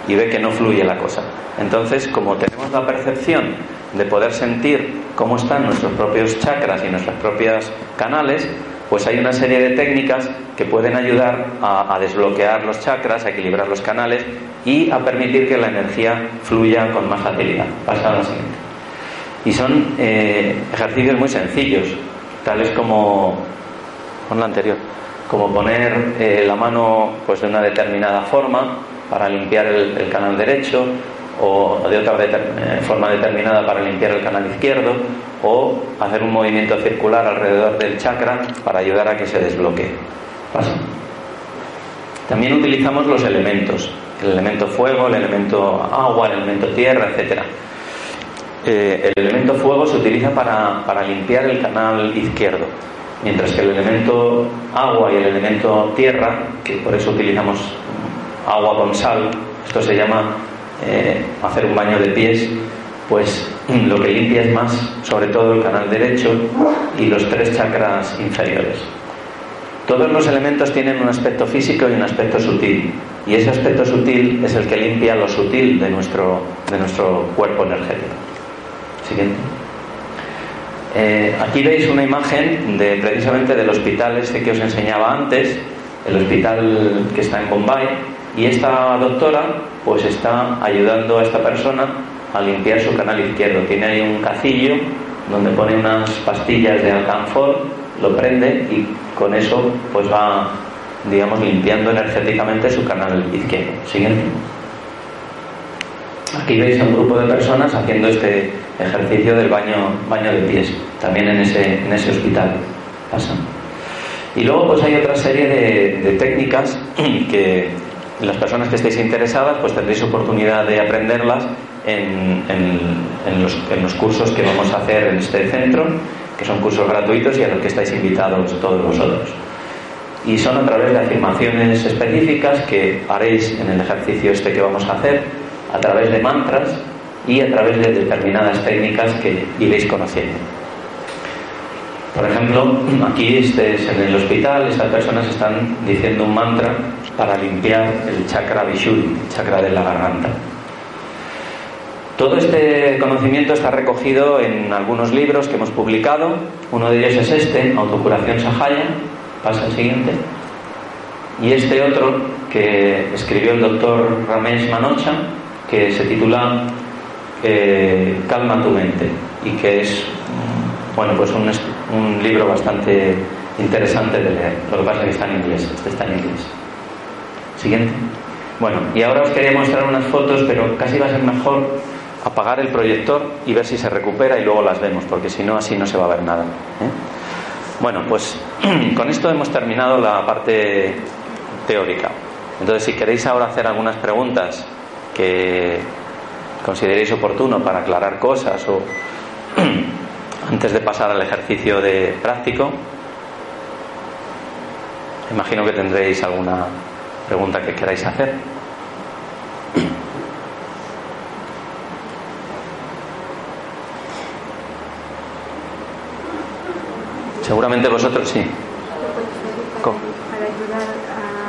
y ve que no fluye la cosa. Entonces, como tenemos la percepción de poder sentir cómo están nuestros propios chakras y nuestros propios canales, pues hay una serie de técnicas que pueden ayudar a, desbloquear los chakras, a equilibrar los canales y a permitir que la energía fluya con más facilidad. Pasa a la siguiente. Y son eh, ejercicios muy sencillos, tales como con la anterior, como poner eh, la mano pues de una determinada forma para limpiar el, canal derecho o de otra eh, forma determinada para limpiar el canal izquierdo o hacer un movimiento circular alrededor del chakra para ayudar a que se desbloquee. También utilizamos los elementos, el elemento fuego, el elemento agua, el elemento tierra, etc. Eh, el elemento fuego se utiliza para, para limpiar el canal izquierdo mientras que el elemento agua y el elemento tierra, que por eso utilizamos agua con sal, esto se llama eh, hacer un baño de pies, pues lo que limpia es más sobre todo el canal derecho y los tres chakras inferiores. Todos los elementos tienen un aspecto físico y un aspecto sutil, y ese aspecto sutil es el que limpia lo sutil de nuestro, de nuestro cuerpo energético. Siguiente. Eh, aquí veis una imagen de precisamente del hospital este que os enseñaba antes, el hospital que está en Bombay, y esta doctora pues está ayudando a esta persona a limpiar su canal izquierdo. Tiene ahí un cacillo donde pone unas pastillas de alcanfor, lo prende y con eso pues va, digamos, limpiando energéticamente su canal izquierdo. Siguiente. Aquí veis a un grupo de personas haciendo este ejercicio del baño, baño de pies, también en ese, en ese hospital. Pasa. Y luego pues hay otra serie de, técnicas que las personas que estéis interesadas pues tendréis oportunidad de aprenderlas en, en, en, los, en, los, cursos que vamos a hacer en este centro, que son cursos gratuitos y a los que estáis invitados todos vosotros. Y son a través de afirmaciones específicas que haréis en el ejercicio este que vamos a hacer, a través de mantras y a través de determinadas técnicas que iréis conociendo. Por ejemplo, aquí este es en el hospital, estas personas están diciendo un mantra para limpiar el chakra Vishuddhi, el chakra de la garganta. Todo este conocimiento está recogido en algunos libros que hemos publicado. Uno de ellos es este, Autocuración Sahaya. Pasa el siguiente. Y este otro que escribió el doctor Ramesh Manocha, que se titula eh, Calma tu mente y que es bueno pues un, un, libro bastante interesante de leer. Lo que pasa es que está en inglés. Este está en inglés. Siguiente. Bueno, y ahora os quería mostrar unas fotos, pero casi va a ser mejor apagar el proyector y ver si se recupera y luego las vemos, porque si no, así no se va a ver nada. ¿eh? Bueno, pues con esto hemos terminado la parte teórica. Entonces, si queréis ahora hacer algunas preguntas que consideréis oportuno para aclarar cosas o antes de pasar al ejercicio de práctico, imagino que tendréis alguna pregunta que queráis hacer. Seguramente vosotros sí. Co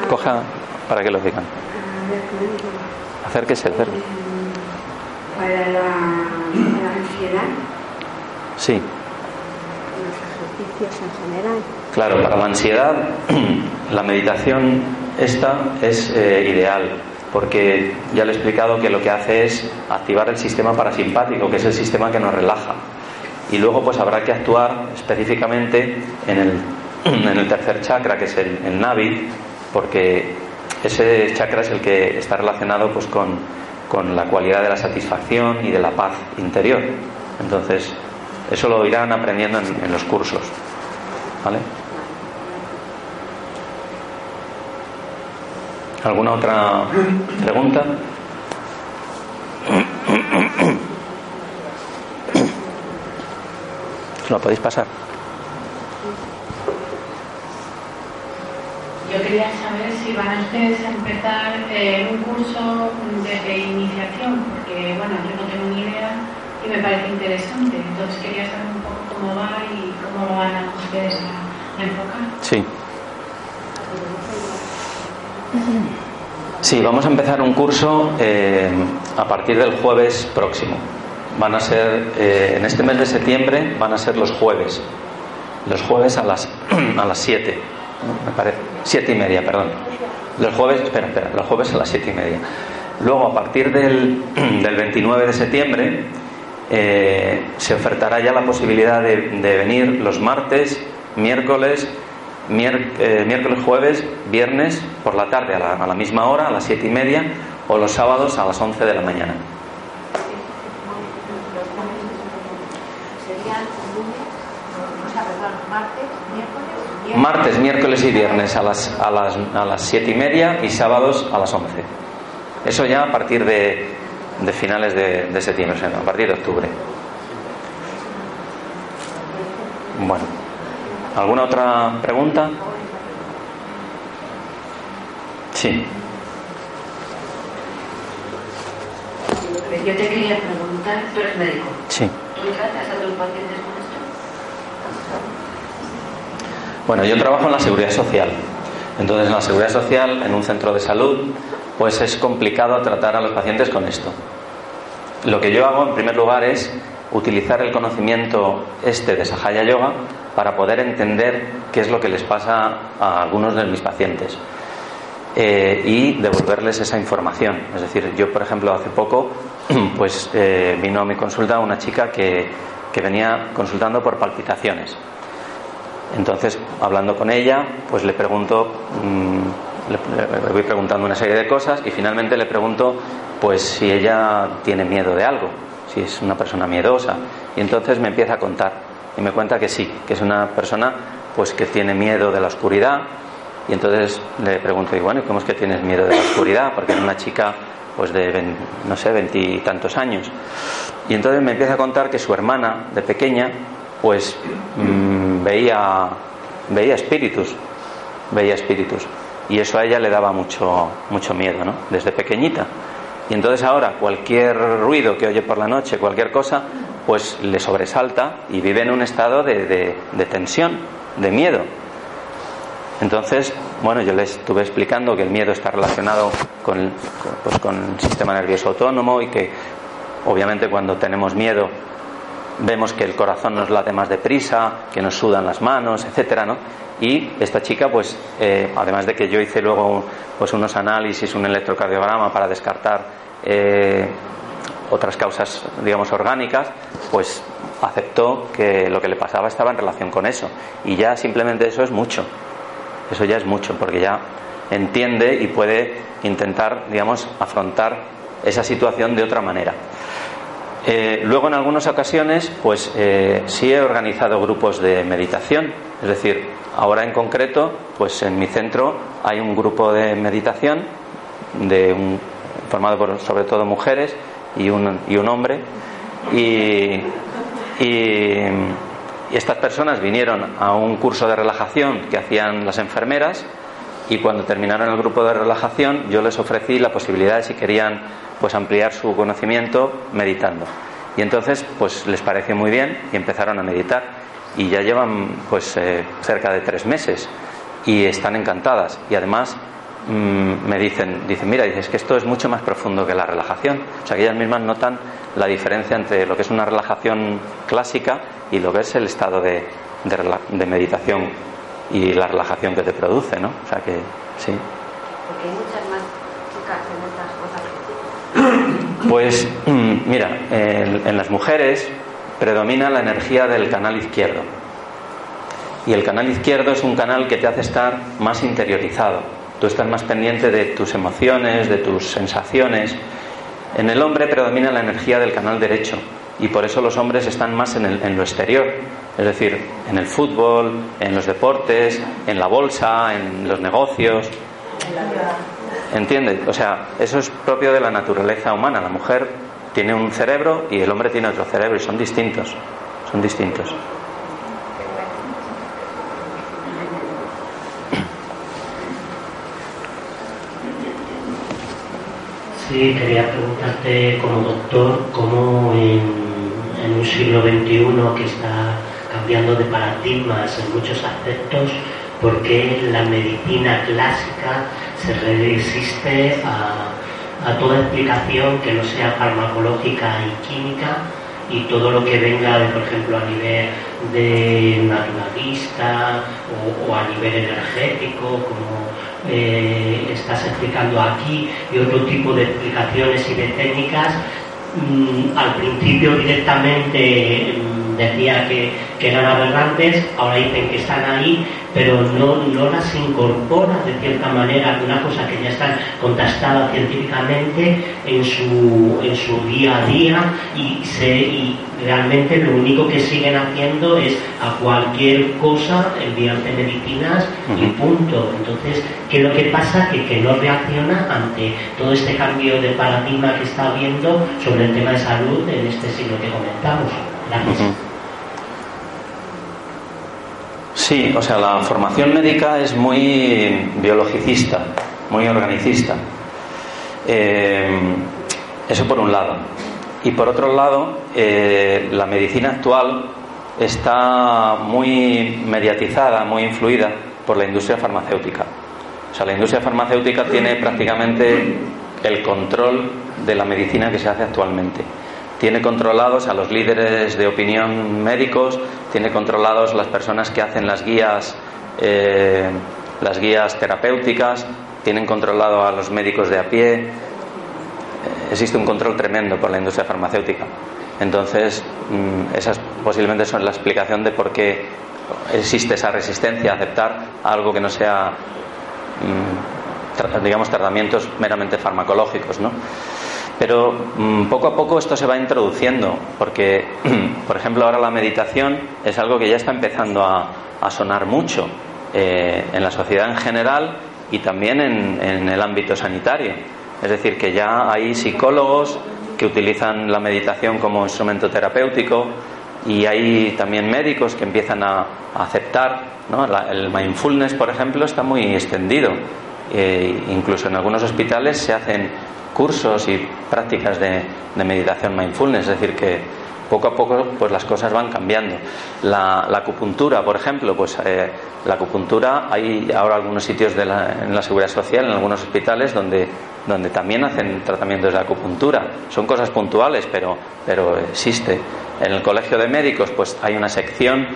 Coja para que lo digan. Acérquese, acérquese. Para la, la ansiedad. Sí. Los ejercicios en general. Claro, para la ansiedad la meditación esta es eh, ideal porque ya le he explicado que lo que hace es activar el sistema parasimpático, que es el sistema que nos relaja. Y luego pues habrá que actuar específicamente en el, en el tercer chakra, que es el, el Navi, porque ese chakra es el que está relacionado pues con, con la cualidad de la satisfacción y de la paz interior. Entonces, eso lo irán aprendiendo en, en los cursos. ¿Vale? ¿Alguna otra pregunta? ¿Lo podéis pasar? Yo quería saber si van a ustedes a empezar eh, un curso desde iniciación, porque bueno, yo no tengo ni idea y me parece interesante. Entonces quería saber un poco cómo va y cómo lo van a ustedes a, a enfocar. Sí. Sí, vamos a empezar un curso eh, a partir del jueves próximo. Van a ser, eh, en este mes de septiembre, van a ser los jueves. Los jueves a las, a las 7, me parece. 7 y media, perdón. Los jueves, espera, espera, los jueves a las 7 y media. Luego, a partir del, del 29 de septiembre, eh, se ofertará ya la posibilidad de, de venir los martes, miércoles, mier, eh, miércoles, jueves, viernes por la tarde a la, a la, misma hora, a las siete y media, o los sábados a las 11 de la mañana. Martes, miércoles y viernes a las, a las, a las siete y media y sábados a las 11. Eso ya a partir de, de finales de, de septiembre, o sea, a partir de octubre. Bueno. ¿Alguna otra pregunta? Sí. Yo te quería preguntar, tú eres médico. Sí. ¿Tú tratas a tus pacientes con esto? Bueno, yo trabajo en la seguridad social. Entonces, en la seguridad social, en un centro de salud, pues es complicado tratar a los pacientes con esto. Lo que yo hago, en primer lugar, es utilizar el conocimiento este de Sahaya Yoga para poder entender qué es lo que les pasa a algunos de mis pacientes eh, y devolverles esa información. Es decir, yo, por ejemplo, hace poco, pues eh, vino a mi consulta una chica que, que venía consultando por palpitaciones. Entonces, hablando con ella, pues le pregunto mmm, le, voy preguntando una serie de cosas y finalmente le pregunto pues si ella tiene miedo de algo, si es una persona miedosa. Y entonces me empieza a contar y me cuenta que sí, que es una persona pues que tiene miedo de la oscuridad. Y entonces le pregunto, y bueno, ¿cómo es que tienes miedo de la oscuridad? Porque es una chica pues de, no sé, veintitantos años. Y entonces me empieza a contar que su hermana, de pequeña, pues mm, veía, veía espíritus, veía espíritus. Y eso a ella le daba mucho, mucho miedo, ¿no? Desde pequeñita. Y entonces ahora cualquier ruido que oye por la noche, cualquier cosa, pues le sobresalta y vive en un estado de, de tensión, de miedo. Entonces, bueno, yo les estuve explicando que el miedo está relacionado con, pues, con el sistema nervioso autónomo y que obviamente cuando tenemos miedo vemos que el corazón nos late más deprisa, que nos sudan las manos, etcétera, ¿no? Y esta chica, pues, eh, además de que yo hice luego pues unos análisis, un electrocardiograma para descartar eh, otras causas, digamos, orgánicas, pues aceptó que lo que le pasaba estaba en relación con eso. Y ya simplemente eso es mucho. Eso ya es mucho, porque ya entiende y puede intentar, digamos, afrontar esa situación de otra manera. Eh, luego, en algunas ocasiones, pues eh, sí he organizado grupos de meditación. Es decir, ahora en concreto, pues en mi centro hay un grupo de meditación de un, formado por sobre todo mujeres y un, hombre. Y, estas personas vinieron a un curso de relajación que hacían las enfermeras y cuando terminaron el grupo de relajación yo les ofrecí la posibilidad de si querían pues ampliar su conocimiento meditando. Y entonces pues les pareció muy bien y empezaron a meditar y ya llevan pues eh, cerca de tres meses y están encantadas y además mmm, me dicen, dicen, mira, dices que esto es mucho más profundo que la relajación. O sea que ellas mismas notan la diferencia entre lo que es una relajación clásica y lo que es el estado de, de, de meditación y la relajación que te produce, ¿no? O sea que sí. Porque hay muchas más chicas en estas cosas. Pues mm, mira, en, en las mujeres predomina la energía del canal izquierdo. Y el canal izquierdo es un canal que te hace estar más interiorizado. Tú estás más pendiente de tus emociones, de tus sensaciones. En el hombre predomina la energía del canal derecho y por eso los hombres están más en, el, en lo exterior, es decir, en el fútbol, en los deportes, en la bolsa, en los negocios. ¿Entiendes? O sea, eso es propio de la naturaleza humana. La mujer tiene un cerebro y el hombre tiene otro cerebro y son distintos. Son distintos. Sí, quería preguntarte como doctor cómo en, en un siglo XXI que está cambiando de paradigmas en muchos aspectos, por qué la medicina clásica se resiste a, a toda explicación que no sea farmacológica y química y todo lo que venga, por ejemplo, a nivel de naturalista o, o a nivel energético, como eh, estás explicando aquí, y otro tipo de explicaciones y de técnicas, mmm, al principio directamente mmm, decía que, que, eran aberrantes, ahora dicen que están ahí, pero no, no las incorpora de cierta manera, una cosa que ya está contrastada científicamente en su, en su día a día y, se, y realmente lo único que siguen haciendo es a cualquier cosa enviarte medicinas uh -huh. y punto. Entonces, ¿qué es lo que pasa? Que, que no reacciona ante todo este cambio de paradigma que está habiendo sobre el tema de salud en este siglo que comentamos. Gracias. Uh -huh. Sí, o sea, la formación médica es muy biologicista, muy organicista. Eh, eso por un lado. Y por otro lado, eh, la medicina actual está muy mediatizada, muy influida por la industria farmacéutica. O sea, la industria farmacéutica tiene prácticamente el control de la medicina que se hace actualmente. Tiene controlados a los líderes de opinión médicos, tiene controlados las personas que hacen las guías, eh, las guías terapéuticas, tienen controlado a los médicos de a pie, existe un control tremendo por la industria farmacéutica. Entonces, esa posiblemente son la explicación de por qué existe esa resistencia a aceptar algo que no sea digamos, tratamientos meramente farmacológicos, ¿no? Pero mm, poco a poco esto se va introduciendo, porque, por ejemplo, ahora la meditación es algo que ya está empezando a, sonar mucho eh, en la sociedad en general y también en, el ámbito sanitario. Es decir, que ya hay psicólogos que utilizan la meditación como instrumento terapéutico y hay también médicos que empiezan a, aceptar. ¿no? el mindfulness, por ejemplo, está muy extendido. Eh, incluso en algunos hospitales se hacen cursos y prácticas de, meditación mindfulness, es decir, que poco a poco pues las cosas van cambiando. La, acupuntura, por ejemplo, pues eh, la acupuntura hay ahora algunos sitios de la, en la seguridad social, en algunos hospitales donde donde también hacen tratamientos de acupuntura. Son cosas puntuales, pero, pero existe. En el colegio de médicos, pues hay una sección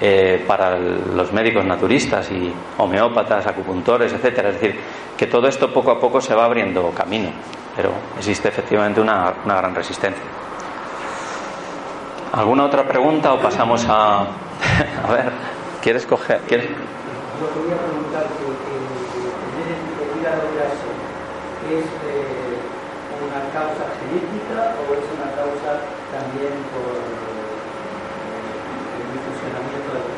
eh, para los médicos naturistas y homeópatas, acupuntores, etcétera. Es decir, que todo esto poco a poco se va abriendo camino pero existe efectivamente una, gran resistencia. ¿Alguna otra pregunta o pasamos a... a ver, ¿quieres coger...? ¿quieres? Es eh, una causa genética o es una causa también por eh, el funcionamiento de los chakras.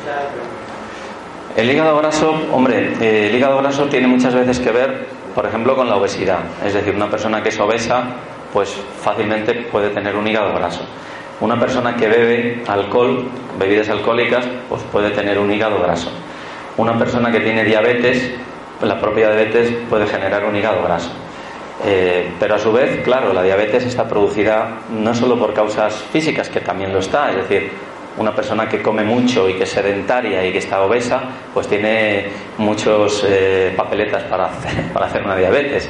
El hígado graso, hombre, eh, el hígado graso tiene muchas veces que ver por ejemplo, con la obesidad. Es decir, una persona que es obesa, pues fácilmente puede tener un hígado graso. Una persona que bebe alcohol, bebidas alcohólicas, pues puede tener un hígado graso. Una persona que tiene diabetes, la propia diabetes puede generar un hígado graso. Eh, pero a su vez, claro, la diabetes está producida no solo por causas físicas, que también lo está, es decir, una persona que come mucho y que es sedentaria y que está obesa, pues tiene muchos eh, papeletas para hacer, para hacer una diabetes.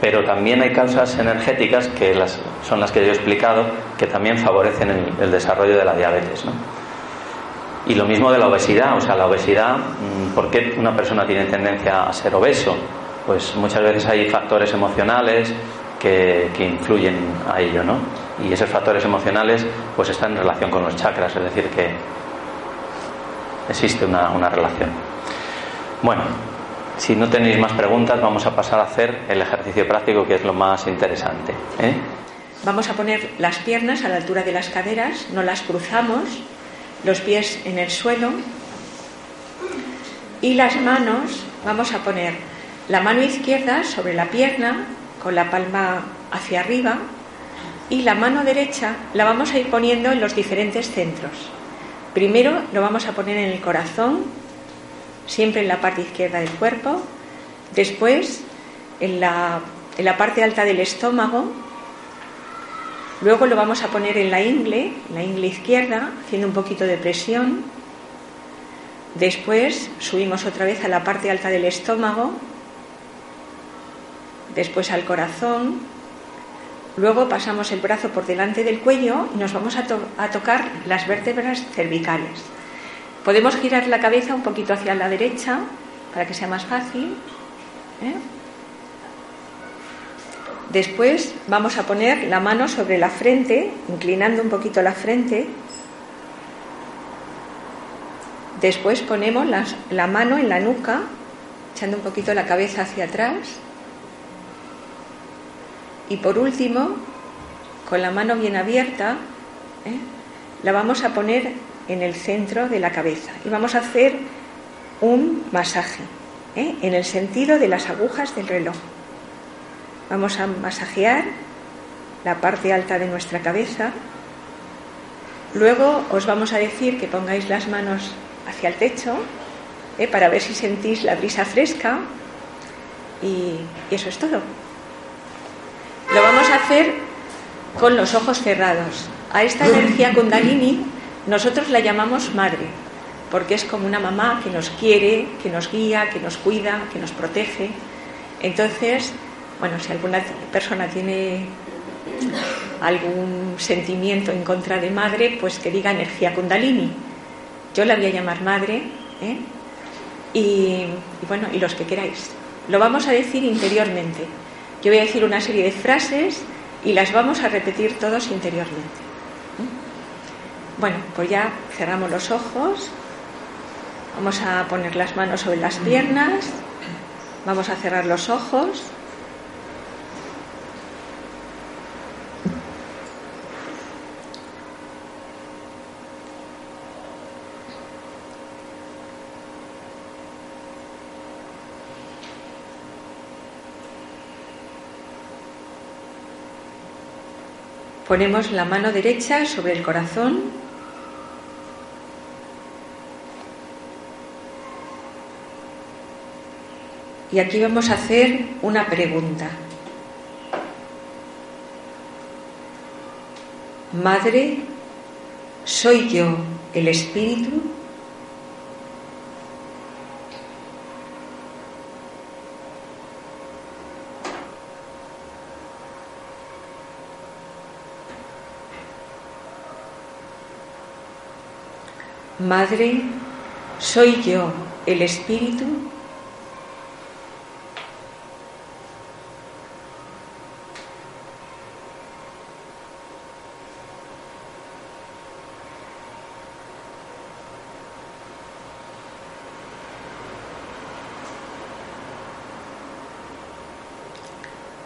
Pero también hay causas energéticas que las, son las que yo he explicado que también favorecen el, desarrollo de la diabetes. Y lo mismo de la obesidad, o sea, la obesidad, mm, ¿por qué una persona tiene tendencia a ser obeso? Pues muchas veces hay factores emocionales que, que influyen a ello, ¿no? Y esos factores emocionales pues están en relación con los chakras, es decir, que existe una, relación. Bueno, si no tenéis más preguntas, vamos a pasar a hacer el ejercicio práctico que es lo más interesante. ¿eh? Vamos a poner las piernas a la altura de las caderas, no las cruzamos, los pies en el suelo y las manos, vamos a poner la mano izquierda sobre la pierna con la palma hacia arriba y la mano derecha la vamos a ir poniendo en los diferentes centros. Primero lo vamos a poner en el corazón, siempre en la parte izquierda del cuerpo, después en la, en la parte alta del estómago, luego lo vamos a poner en la ingle, la ingle izquierda, haciendo un poquito de presión, después subimos otra vez a la parte alta del estómago, después al corazón, Luego pasamos el brazo por delante del cuello y nos vamos a, tocar las vértebras cervicales. Podemos girar la cabeza un poquito hacia la derecha para que sea más fácil. ¿eh? Después vamos a poner la mano sobre la frente, inclinando un poquito la frente. Después ponemos la mano en la nuca, echando un poquito la cabeza hacia atrás. Y por último, con la mano bien abierta, ¿eh? la vamos a poner en el centro de la cabeza y vamos a hacer un masaje ¿eh? en el sentido de las agujas del reloj. Vamos a masajear la parte alta de nuestra cabeza. Luego os vamos a decir que pongáis las manos hacia el techo ¿eh? para ver si sentís la brisa fresca y eso es todo. Lo vamos a hacer con los ojos cerrados. A esta energía kundalini nosotros la llamamos madre, porque es como una mamá que nos quiere, que nos guía, que nos cuida, que nos protege. Entonces, bueno, si alguna persona tiene algún sentimiento en contra de madre, pues que diga energía kundalini. Yo la voy a llamar madre, ¿eh? y, y bueno, y los que queráis. Lo vamos a decir interiormente. Yo voy a decir una serie de frases y las vamos a repetir todos interiormente. Bueno, pues ya cerramos los ojos, vamos a poner las manos sobre las piernas Vamos a cerrar los ojos. Ponemos la mano derecha sobre el corazón. Y aquí vamos a hacer una pregunta. Madre, ¿soy yo el espíritu? Madre, ¿soy yo el espíritu?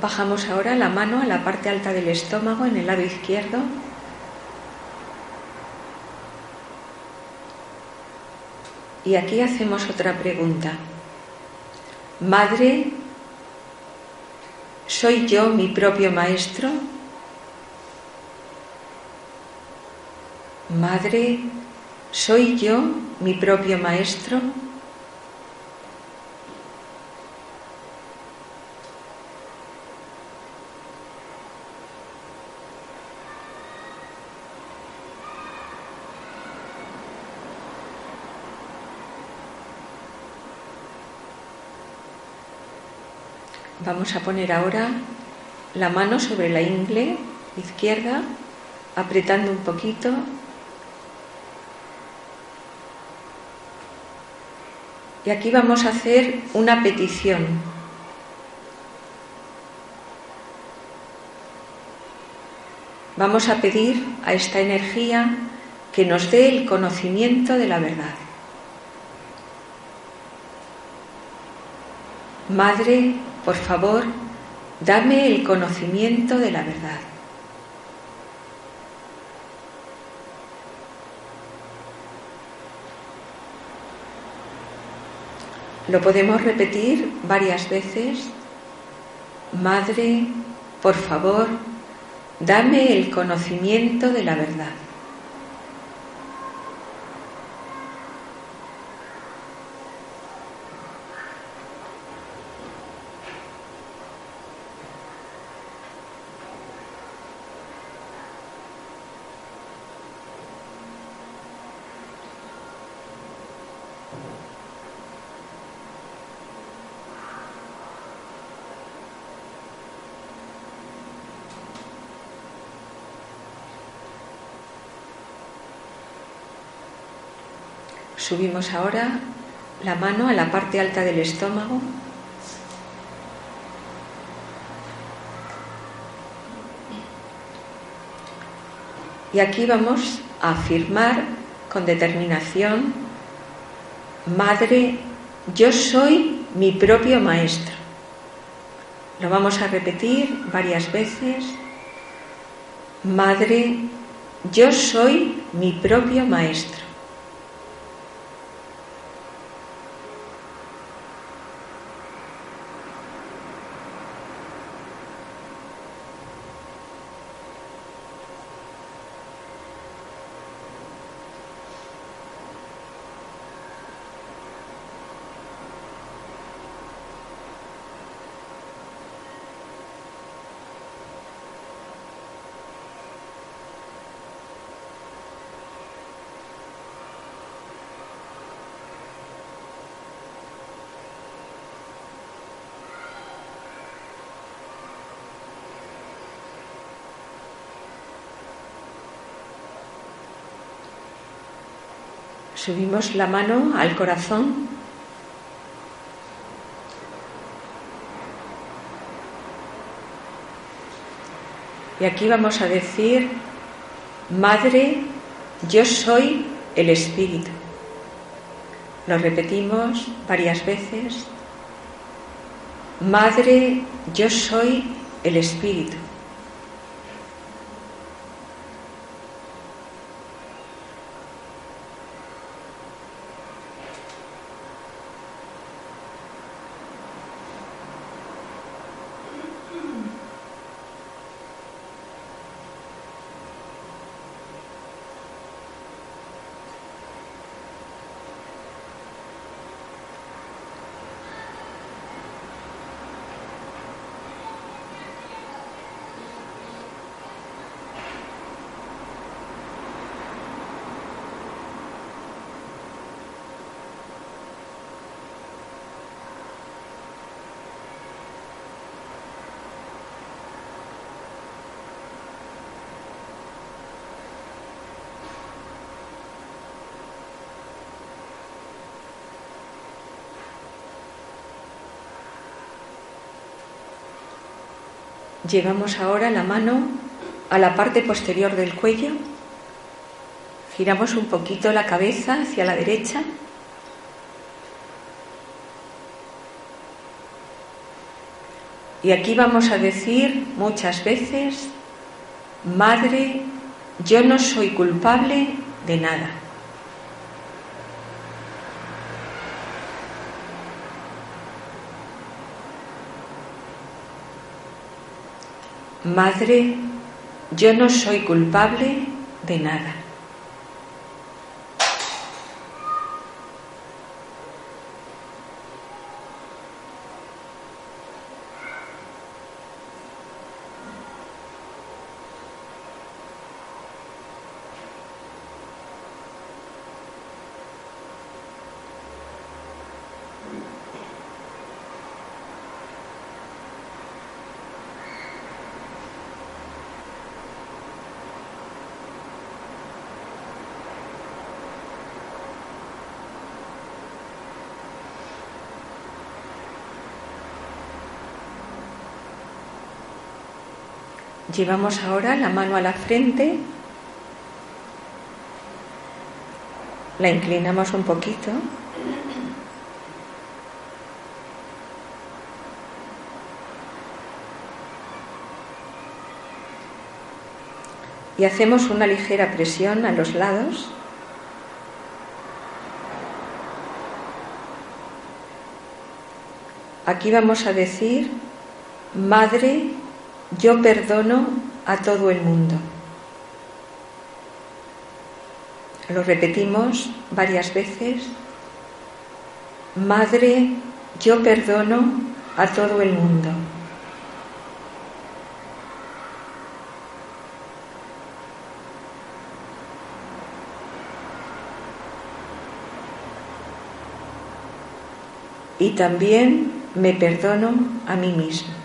Bajamos ahora la mano a la parte alta del estómago en el lado izquierdo. Y aquí hacemos otra pregunta. Madre, ¿soy yo mi propio maestro? Madre, ¿soy yo mi propio maestro? Vamos a poner ahora la mano sobre la ingle izquierda, apretando un poquito. Y aquí vamos a hacer una petición. Vamos a pedir a esta energía que nos dé el conocimiento de la verdad. Madre, por favor, dame el conocimiento de la verdad. Lo podemos repetir varias veces. Madre, por favor, dame el conocimiento de la verdad. Subimos ahora la mano a la parte alta del estómago. Y aquí vamos a afirmar con determinación, Madre, yo soy mi propio maestro. Lo vamos a repetir varias veces. Madre, yo soy mi propio maestro. Subimos la mano al corazón. Y aquí vamos a decir, Madre, yo soy el Espíritu. Lo repetimos varias veces. Madre, yo soy el Espíritu. Llevamos ahora la mano a la parte posterior del cuello. Giramos un poquito la cabeza hacia la derecha. Y aquí vamos a decir muchas veces, Madre, yo no soy culpable de nada. Madre, yo no soy culpable de nada. Llevamos ahora la mano a la frente, la inclinamos un poquito. Y hacemos una ligera presión a los lados. Aquí vamos a decir, Madre yo perdono a todo el mundo. Lo repetimos varias veces. Madre, yo perdono a todo el mundo. Y también me perdono a mí mismo.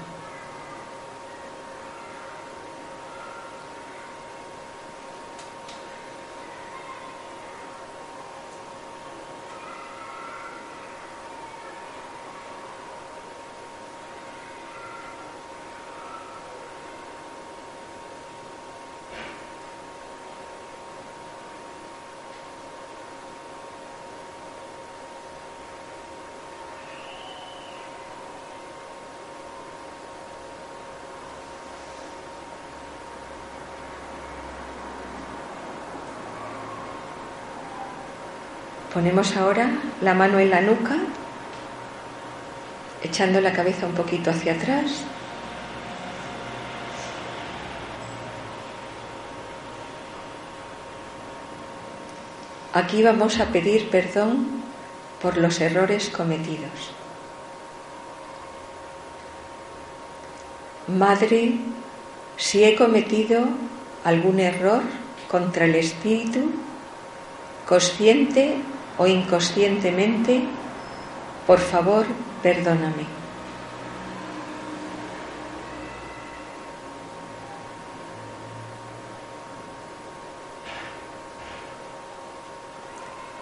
Ponemos ahora la mano en la nuca, echando la cabeza un poquito hacia atrás. Aquí vamos a pedir perdón por los errores cometidos. Madre, si he cometido algún error contra el espíritu, consciente o inconscientemente, por favor, perdóname.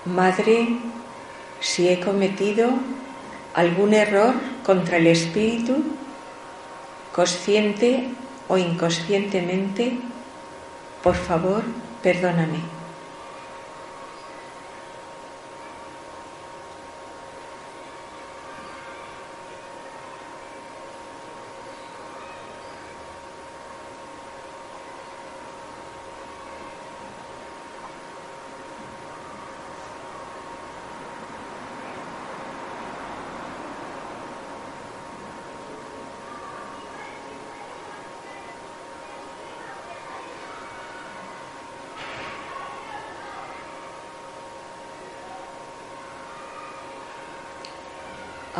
Madre, si he cometido algún error contra el espíritu, consciente o inconscientemente, por favor, perdóname.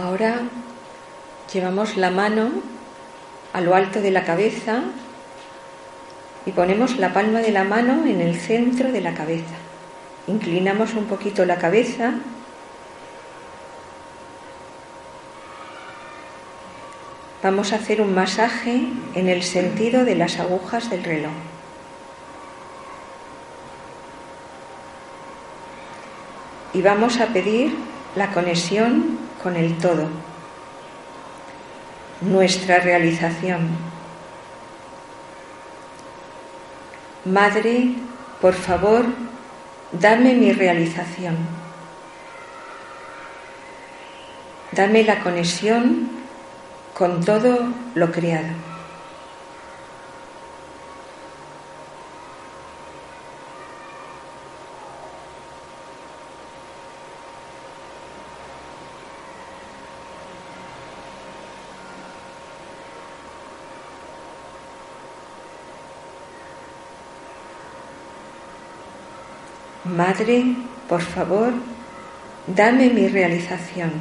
Ahora llevamos la mano a lo alto de la cabeza y ponemos la palma de la mano en el centro de la cabeza. Inclinamos un poquito la cabeza. Vamos a hacer un masaje en el sentido de las agujas del reloj. Y vamos a pedir la conexión con el todo, nuestra realización. Madre, por favor, dame mi realización. Dame la conexión con todo lo creado. Madre, por favor, dame mi realización.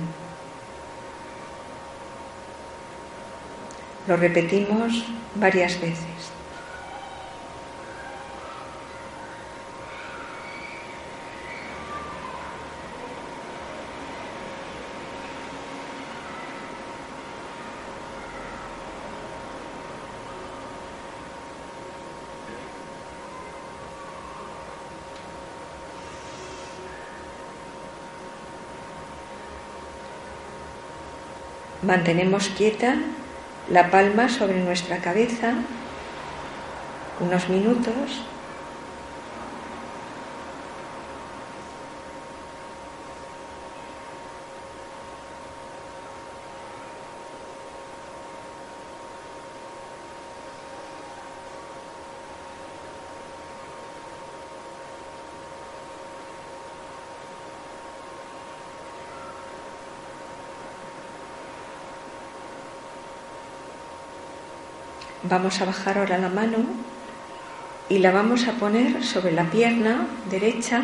Lo repetimos varias veces. Mantenemos quieta la palma sobre nuestra cabeza unos minutos. Vamos a bajar ahora la mano y la vamos a poner sobre la pierna derecha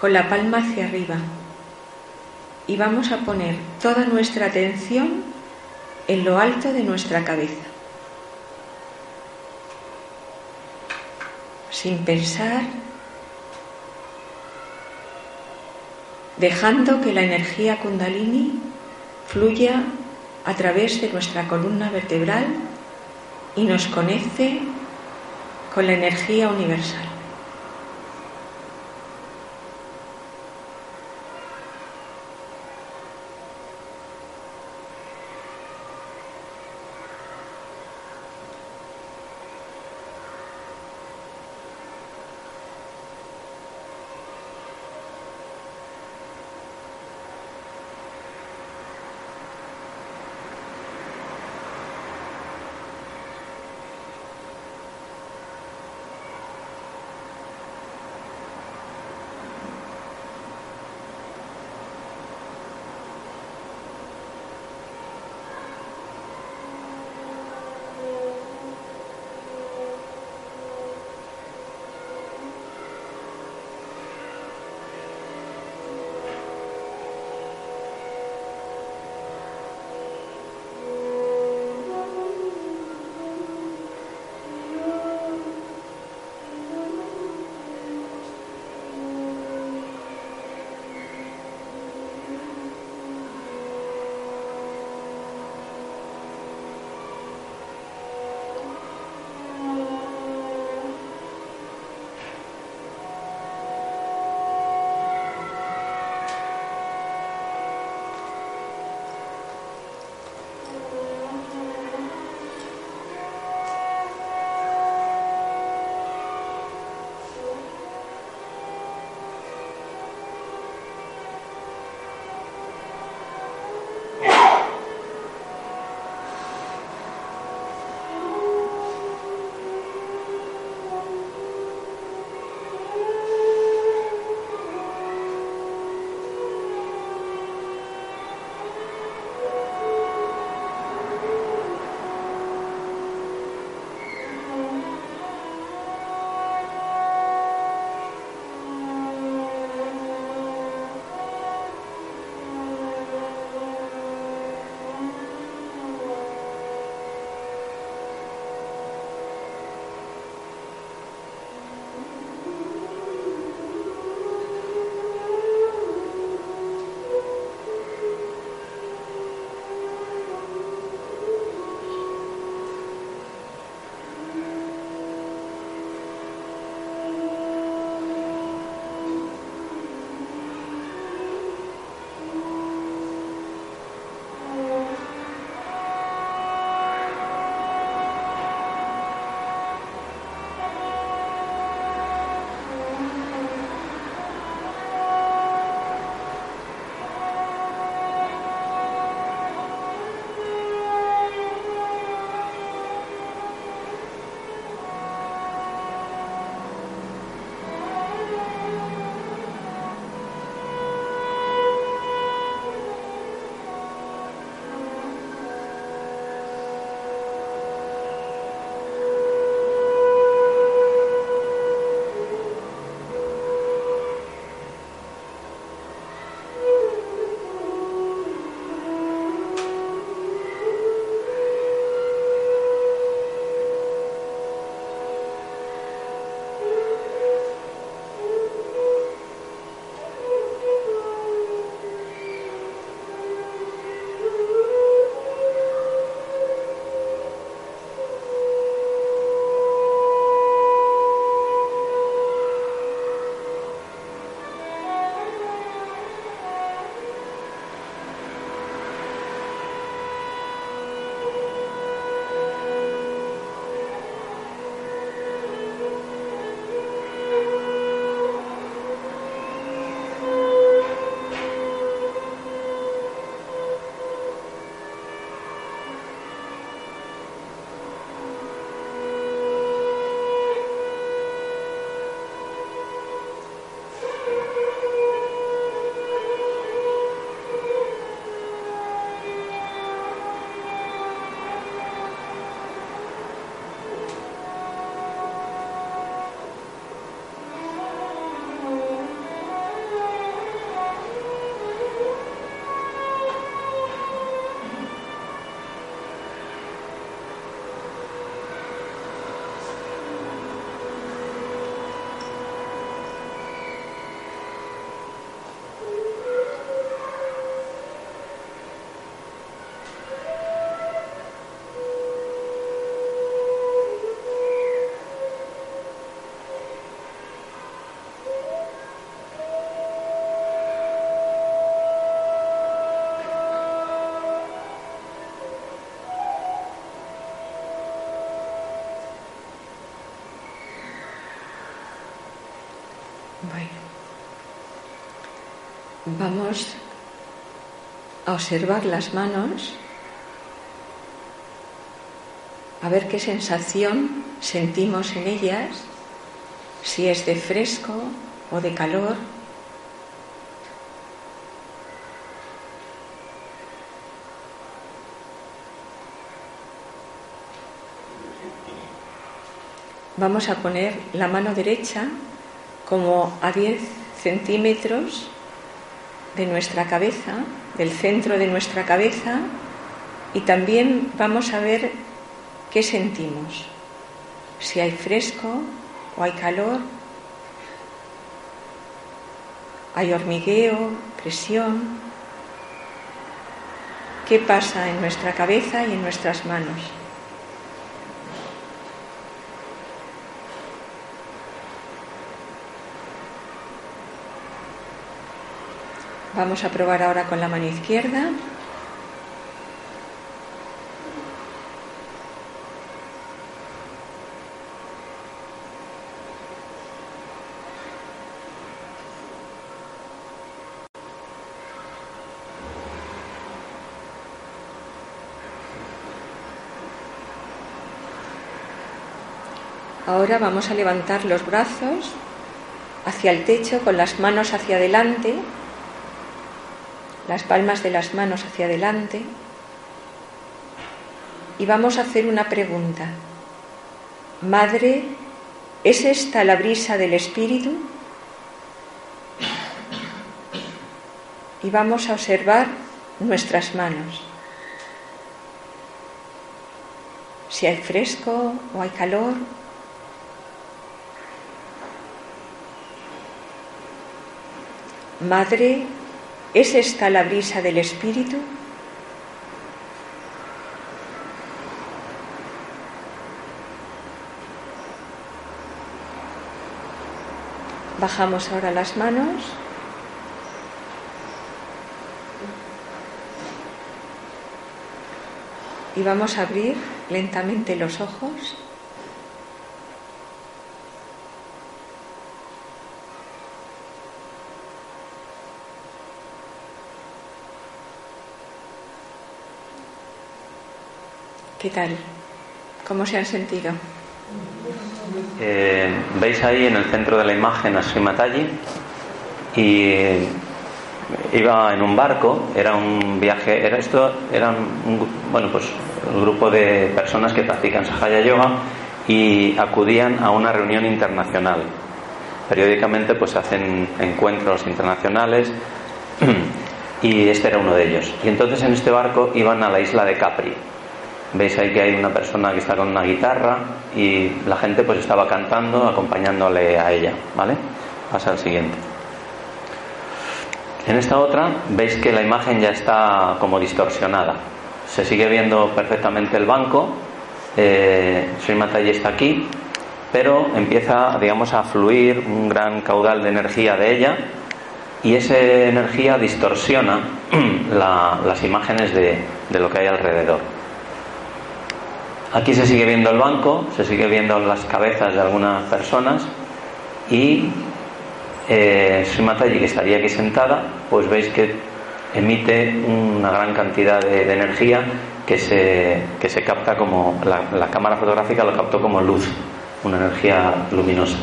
con la palma hacia arriba. Y vamos a poner toda nuestra atención en lo alto de nuestra cabeza. Sin pensar, dejando que la energía kundalini fluya a través de nuestra columna vertebral y nos conecte con la energía universal. Vamos a observar las manos, a ver qué sensación sentimos en ellas, si es de fresco o de calor. Vamos a poner la mano derecha como a 10 centímetros de nuestra cabeza, del centro de nuestra cabeza, y también vamos a ver qué sentimos, si hay fresco o hay calor, hay hormigueo, presión, qué pasa en nuestra cabeza y en nuestras manos. Vamos a probar ahora con la mano izquierda. Ahora vamos a levantar los brazos hacia el techo con las manos hacia adelante las palmas de las manos hacia adelante y vamos a hacer una pregunta. Madre, ¿es esta la brisa del Espíritu? Y vamos a observar nuestras manos. Si hay fresco o hay calor. Madre, ¿Es esta la brisa del Espíritu? Bajamos ahora las manos. Y vamos a abrir lentamente los ojos. ¿Qué tal? ¿Cómo se han sentido? Eh, Veis ahí en el centro de la imagen a Sri Mataji y iba en un barco, era un viaje, era esto, era un, bueno, pues un grupo de personas que practican Sahaya Yoga y acudían a una reunión internacional. Periódicamente pues hacen encuentros internacionales y este era uno de ellos. Y entonces en este barco iban a la isla de Capri, Veis ahí que hay una persona que está con una guitarra y la gente pues estaba cantando, acompañándole a ella, ¿vale? Pasa al siguiente. En esta otra veis que la imagen ya está como distorsionada. Se sigue viendo perfectamente el banco. Eh, Sri está aquí, pero empieza, digamos, a fluir un gran caudal de energía de ella y esa energía distorsiona las imágenes de lo que hay alrededor. Aquí se sigue viendo el banco, se sigue viendo las cabezas de algunas personas y eh, que estaría aquí sentada, pues veis que emite una gran cantidad de, energía que se, que se capta como la, la, cámara fotográfica lo captó como luz, una energía luminosa.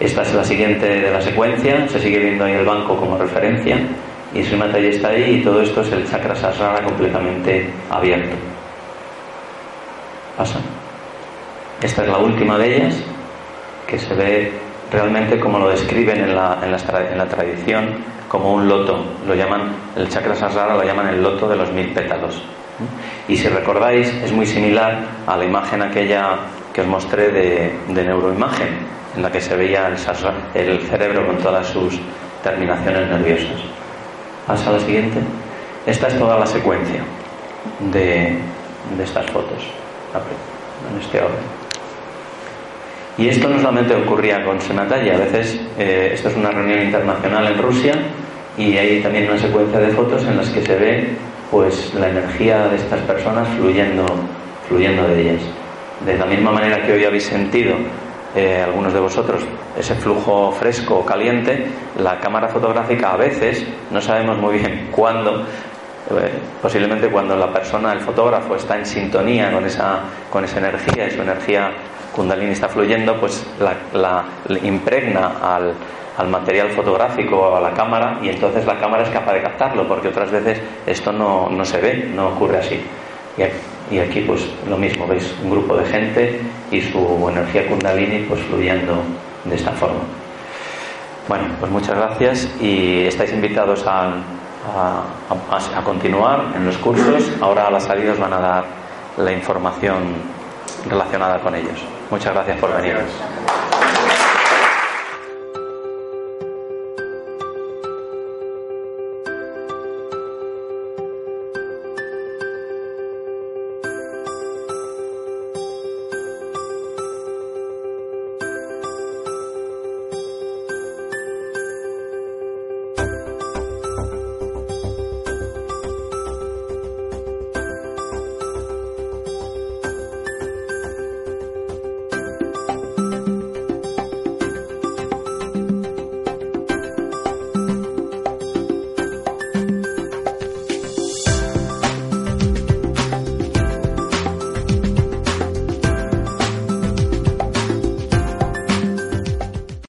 Esta es la siguiente de la secuencia, se sigue viendo ahí el banco como referencia y Srimataji está ahí y todo esto es el chakra sasrara completamente abierto pasa. Esta es la última de ellas, que se ve realmente como lo describen en la, en la, tradición como un loto. Lo llaman, el chakra sasrara lo llaman el loto de los mil pétalos. Y si recordáis, es muy similar a la imagen aquella que os mostré de, neuroimagen, en la que se veía el, el cerebro con todas sus terminaciones nerviosas. Pasa a la siguiente. Esta es toda la secuencia de, de estas fotos en este orden. Y esto no solamente ocurría con Senataya, a veces eh, esto es una reunión internacional en Rusia y hay también una secuencia de fotos en las que se ve pues la energía de estas personas fluyendo, fluyendo de ellas. De la misma manera que hoy habéis sentido eh, algunos de vosotros ese flujo fresco o caliente, la cámara fotográfica a veces, no sabemos muy bien cuándo, eh, posiblemente cuando la persona, el fotógrafo, está en sintonía con esa, con esa energía y su energía kundalini está fluyendo, pues la, impregna al, al, material fotográfico o a la cámara y entonces la cámara es capaz de captarlo, porque otras veces esto no, no se ve, no ocurre así. Y aquí pues lo mismo, veis un grupo de gente y su energía kundalini pues fluyendo de esta forma. Bueno, pues muchas gracias y estáis invitados a, a, continuar en los cursos. Ahora a las salidas van a dar la información relacionada con ellos. Muchas gracias por venir.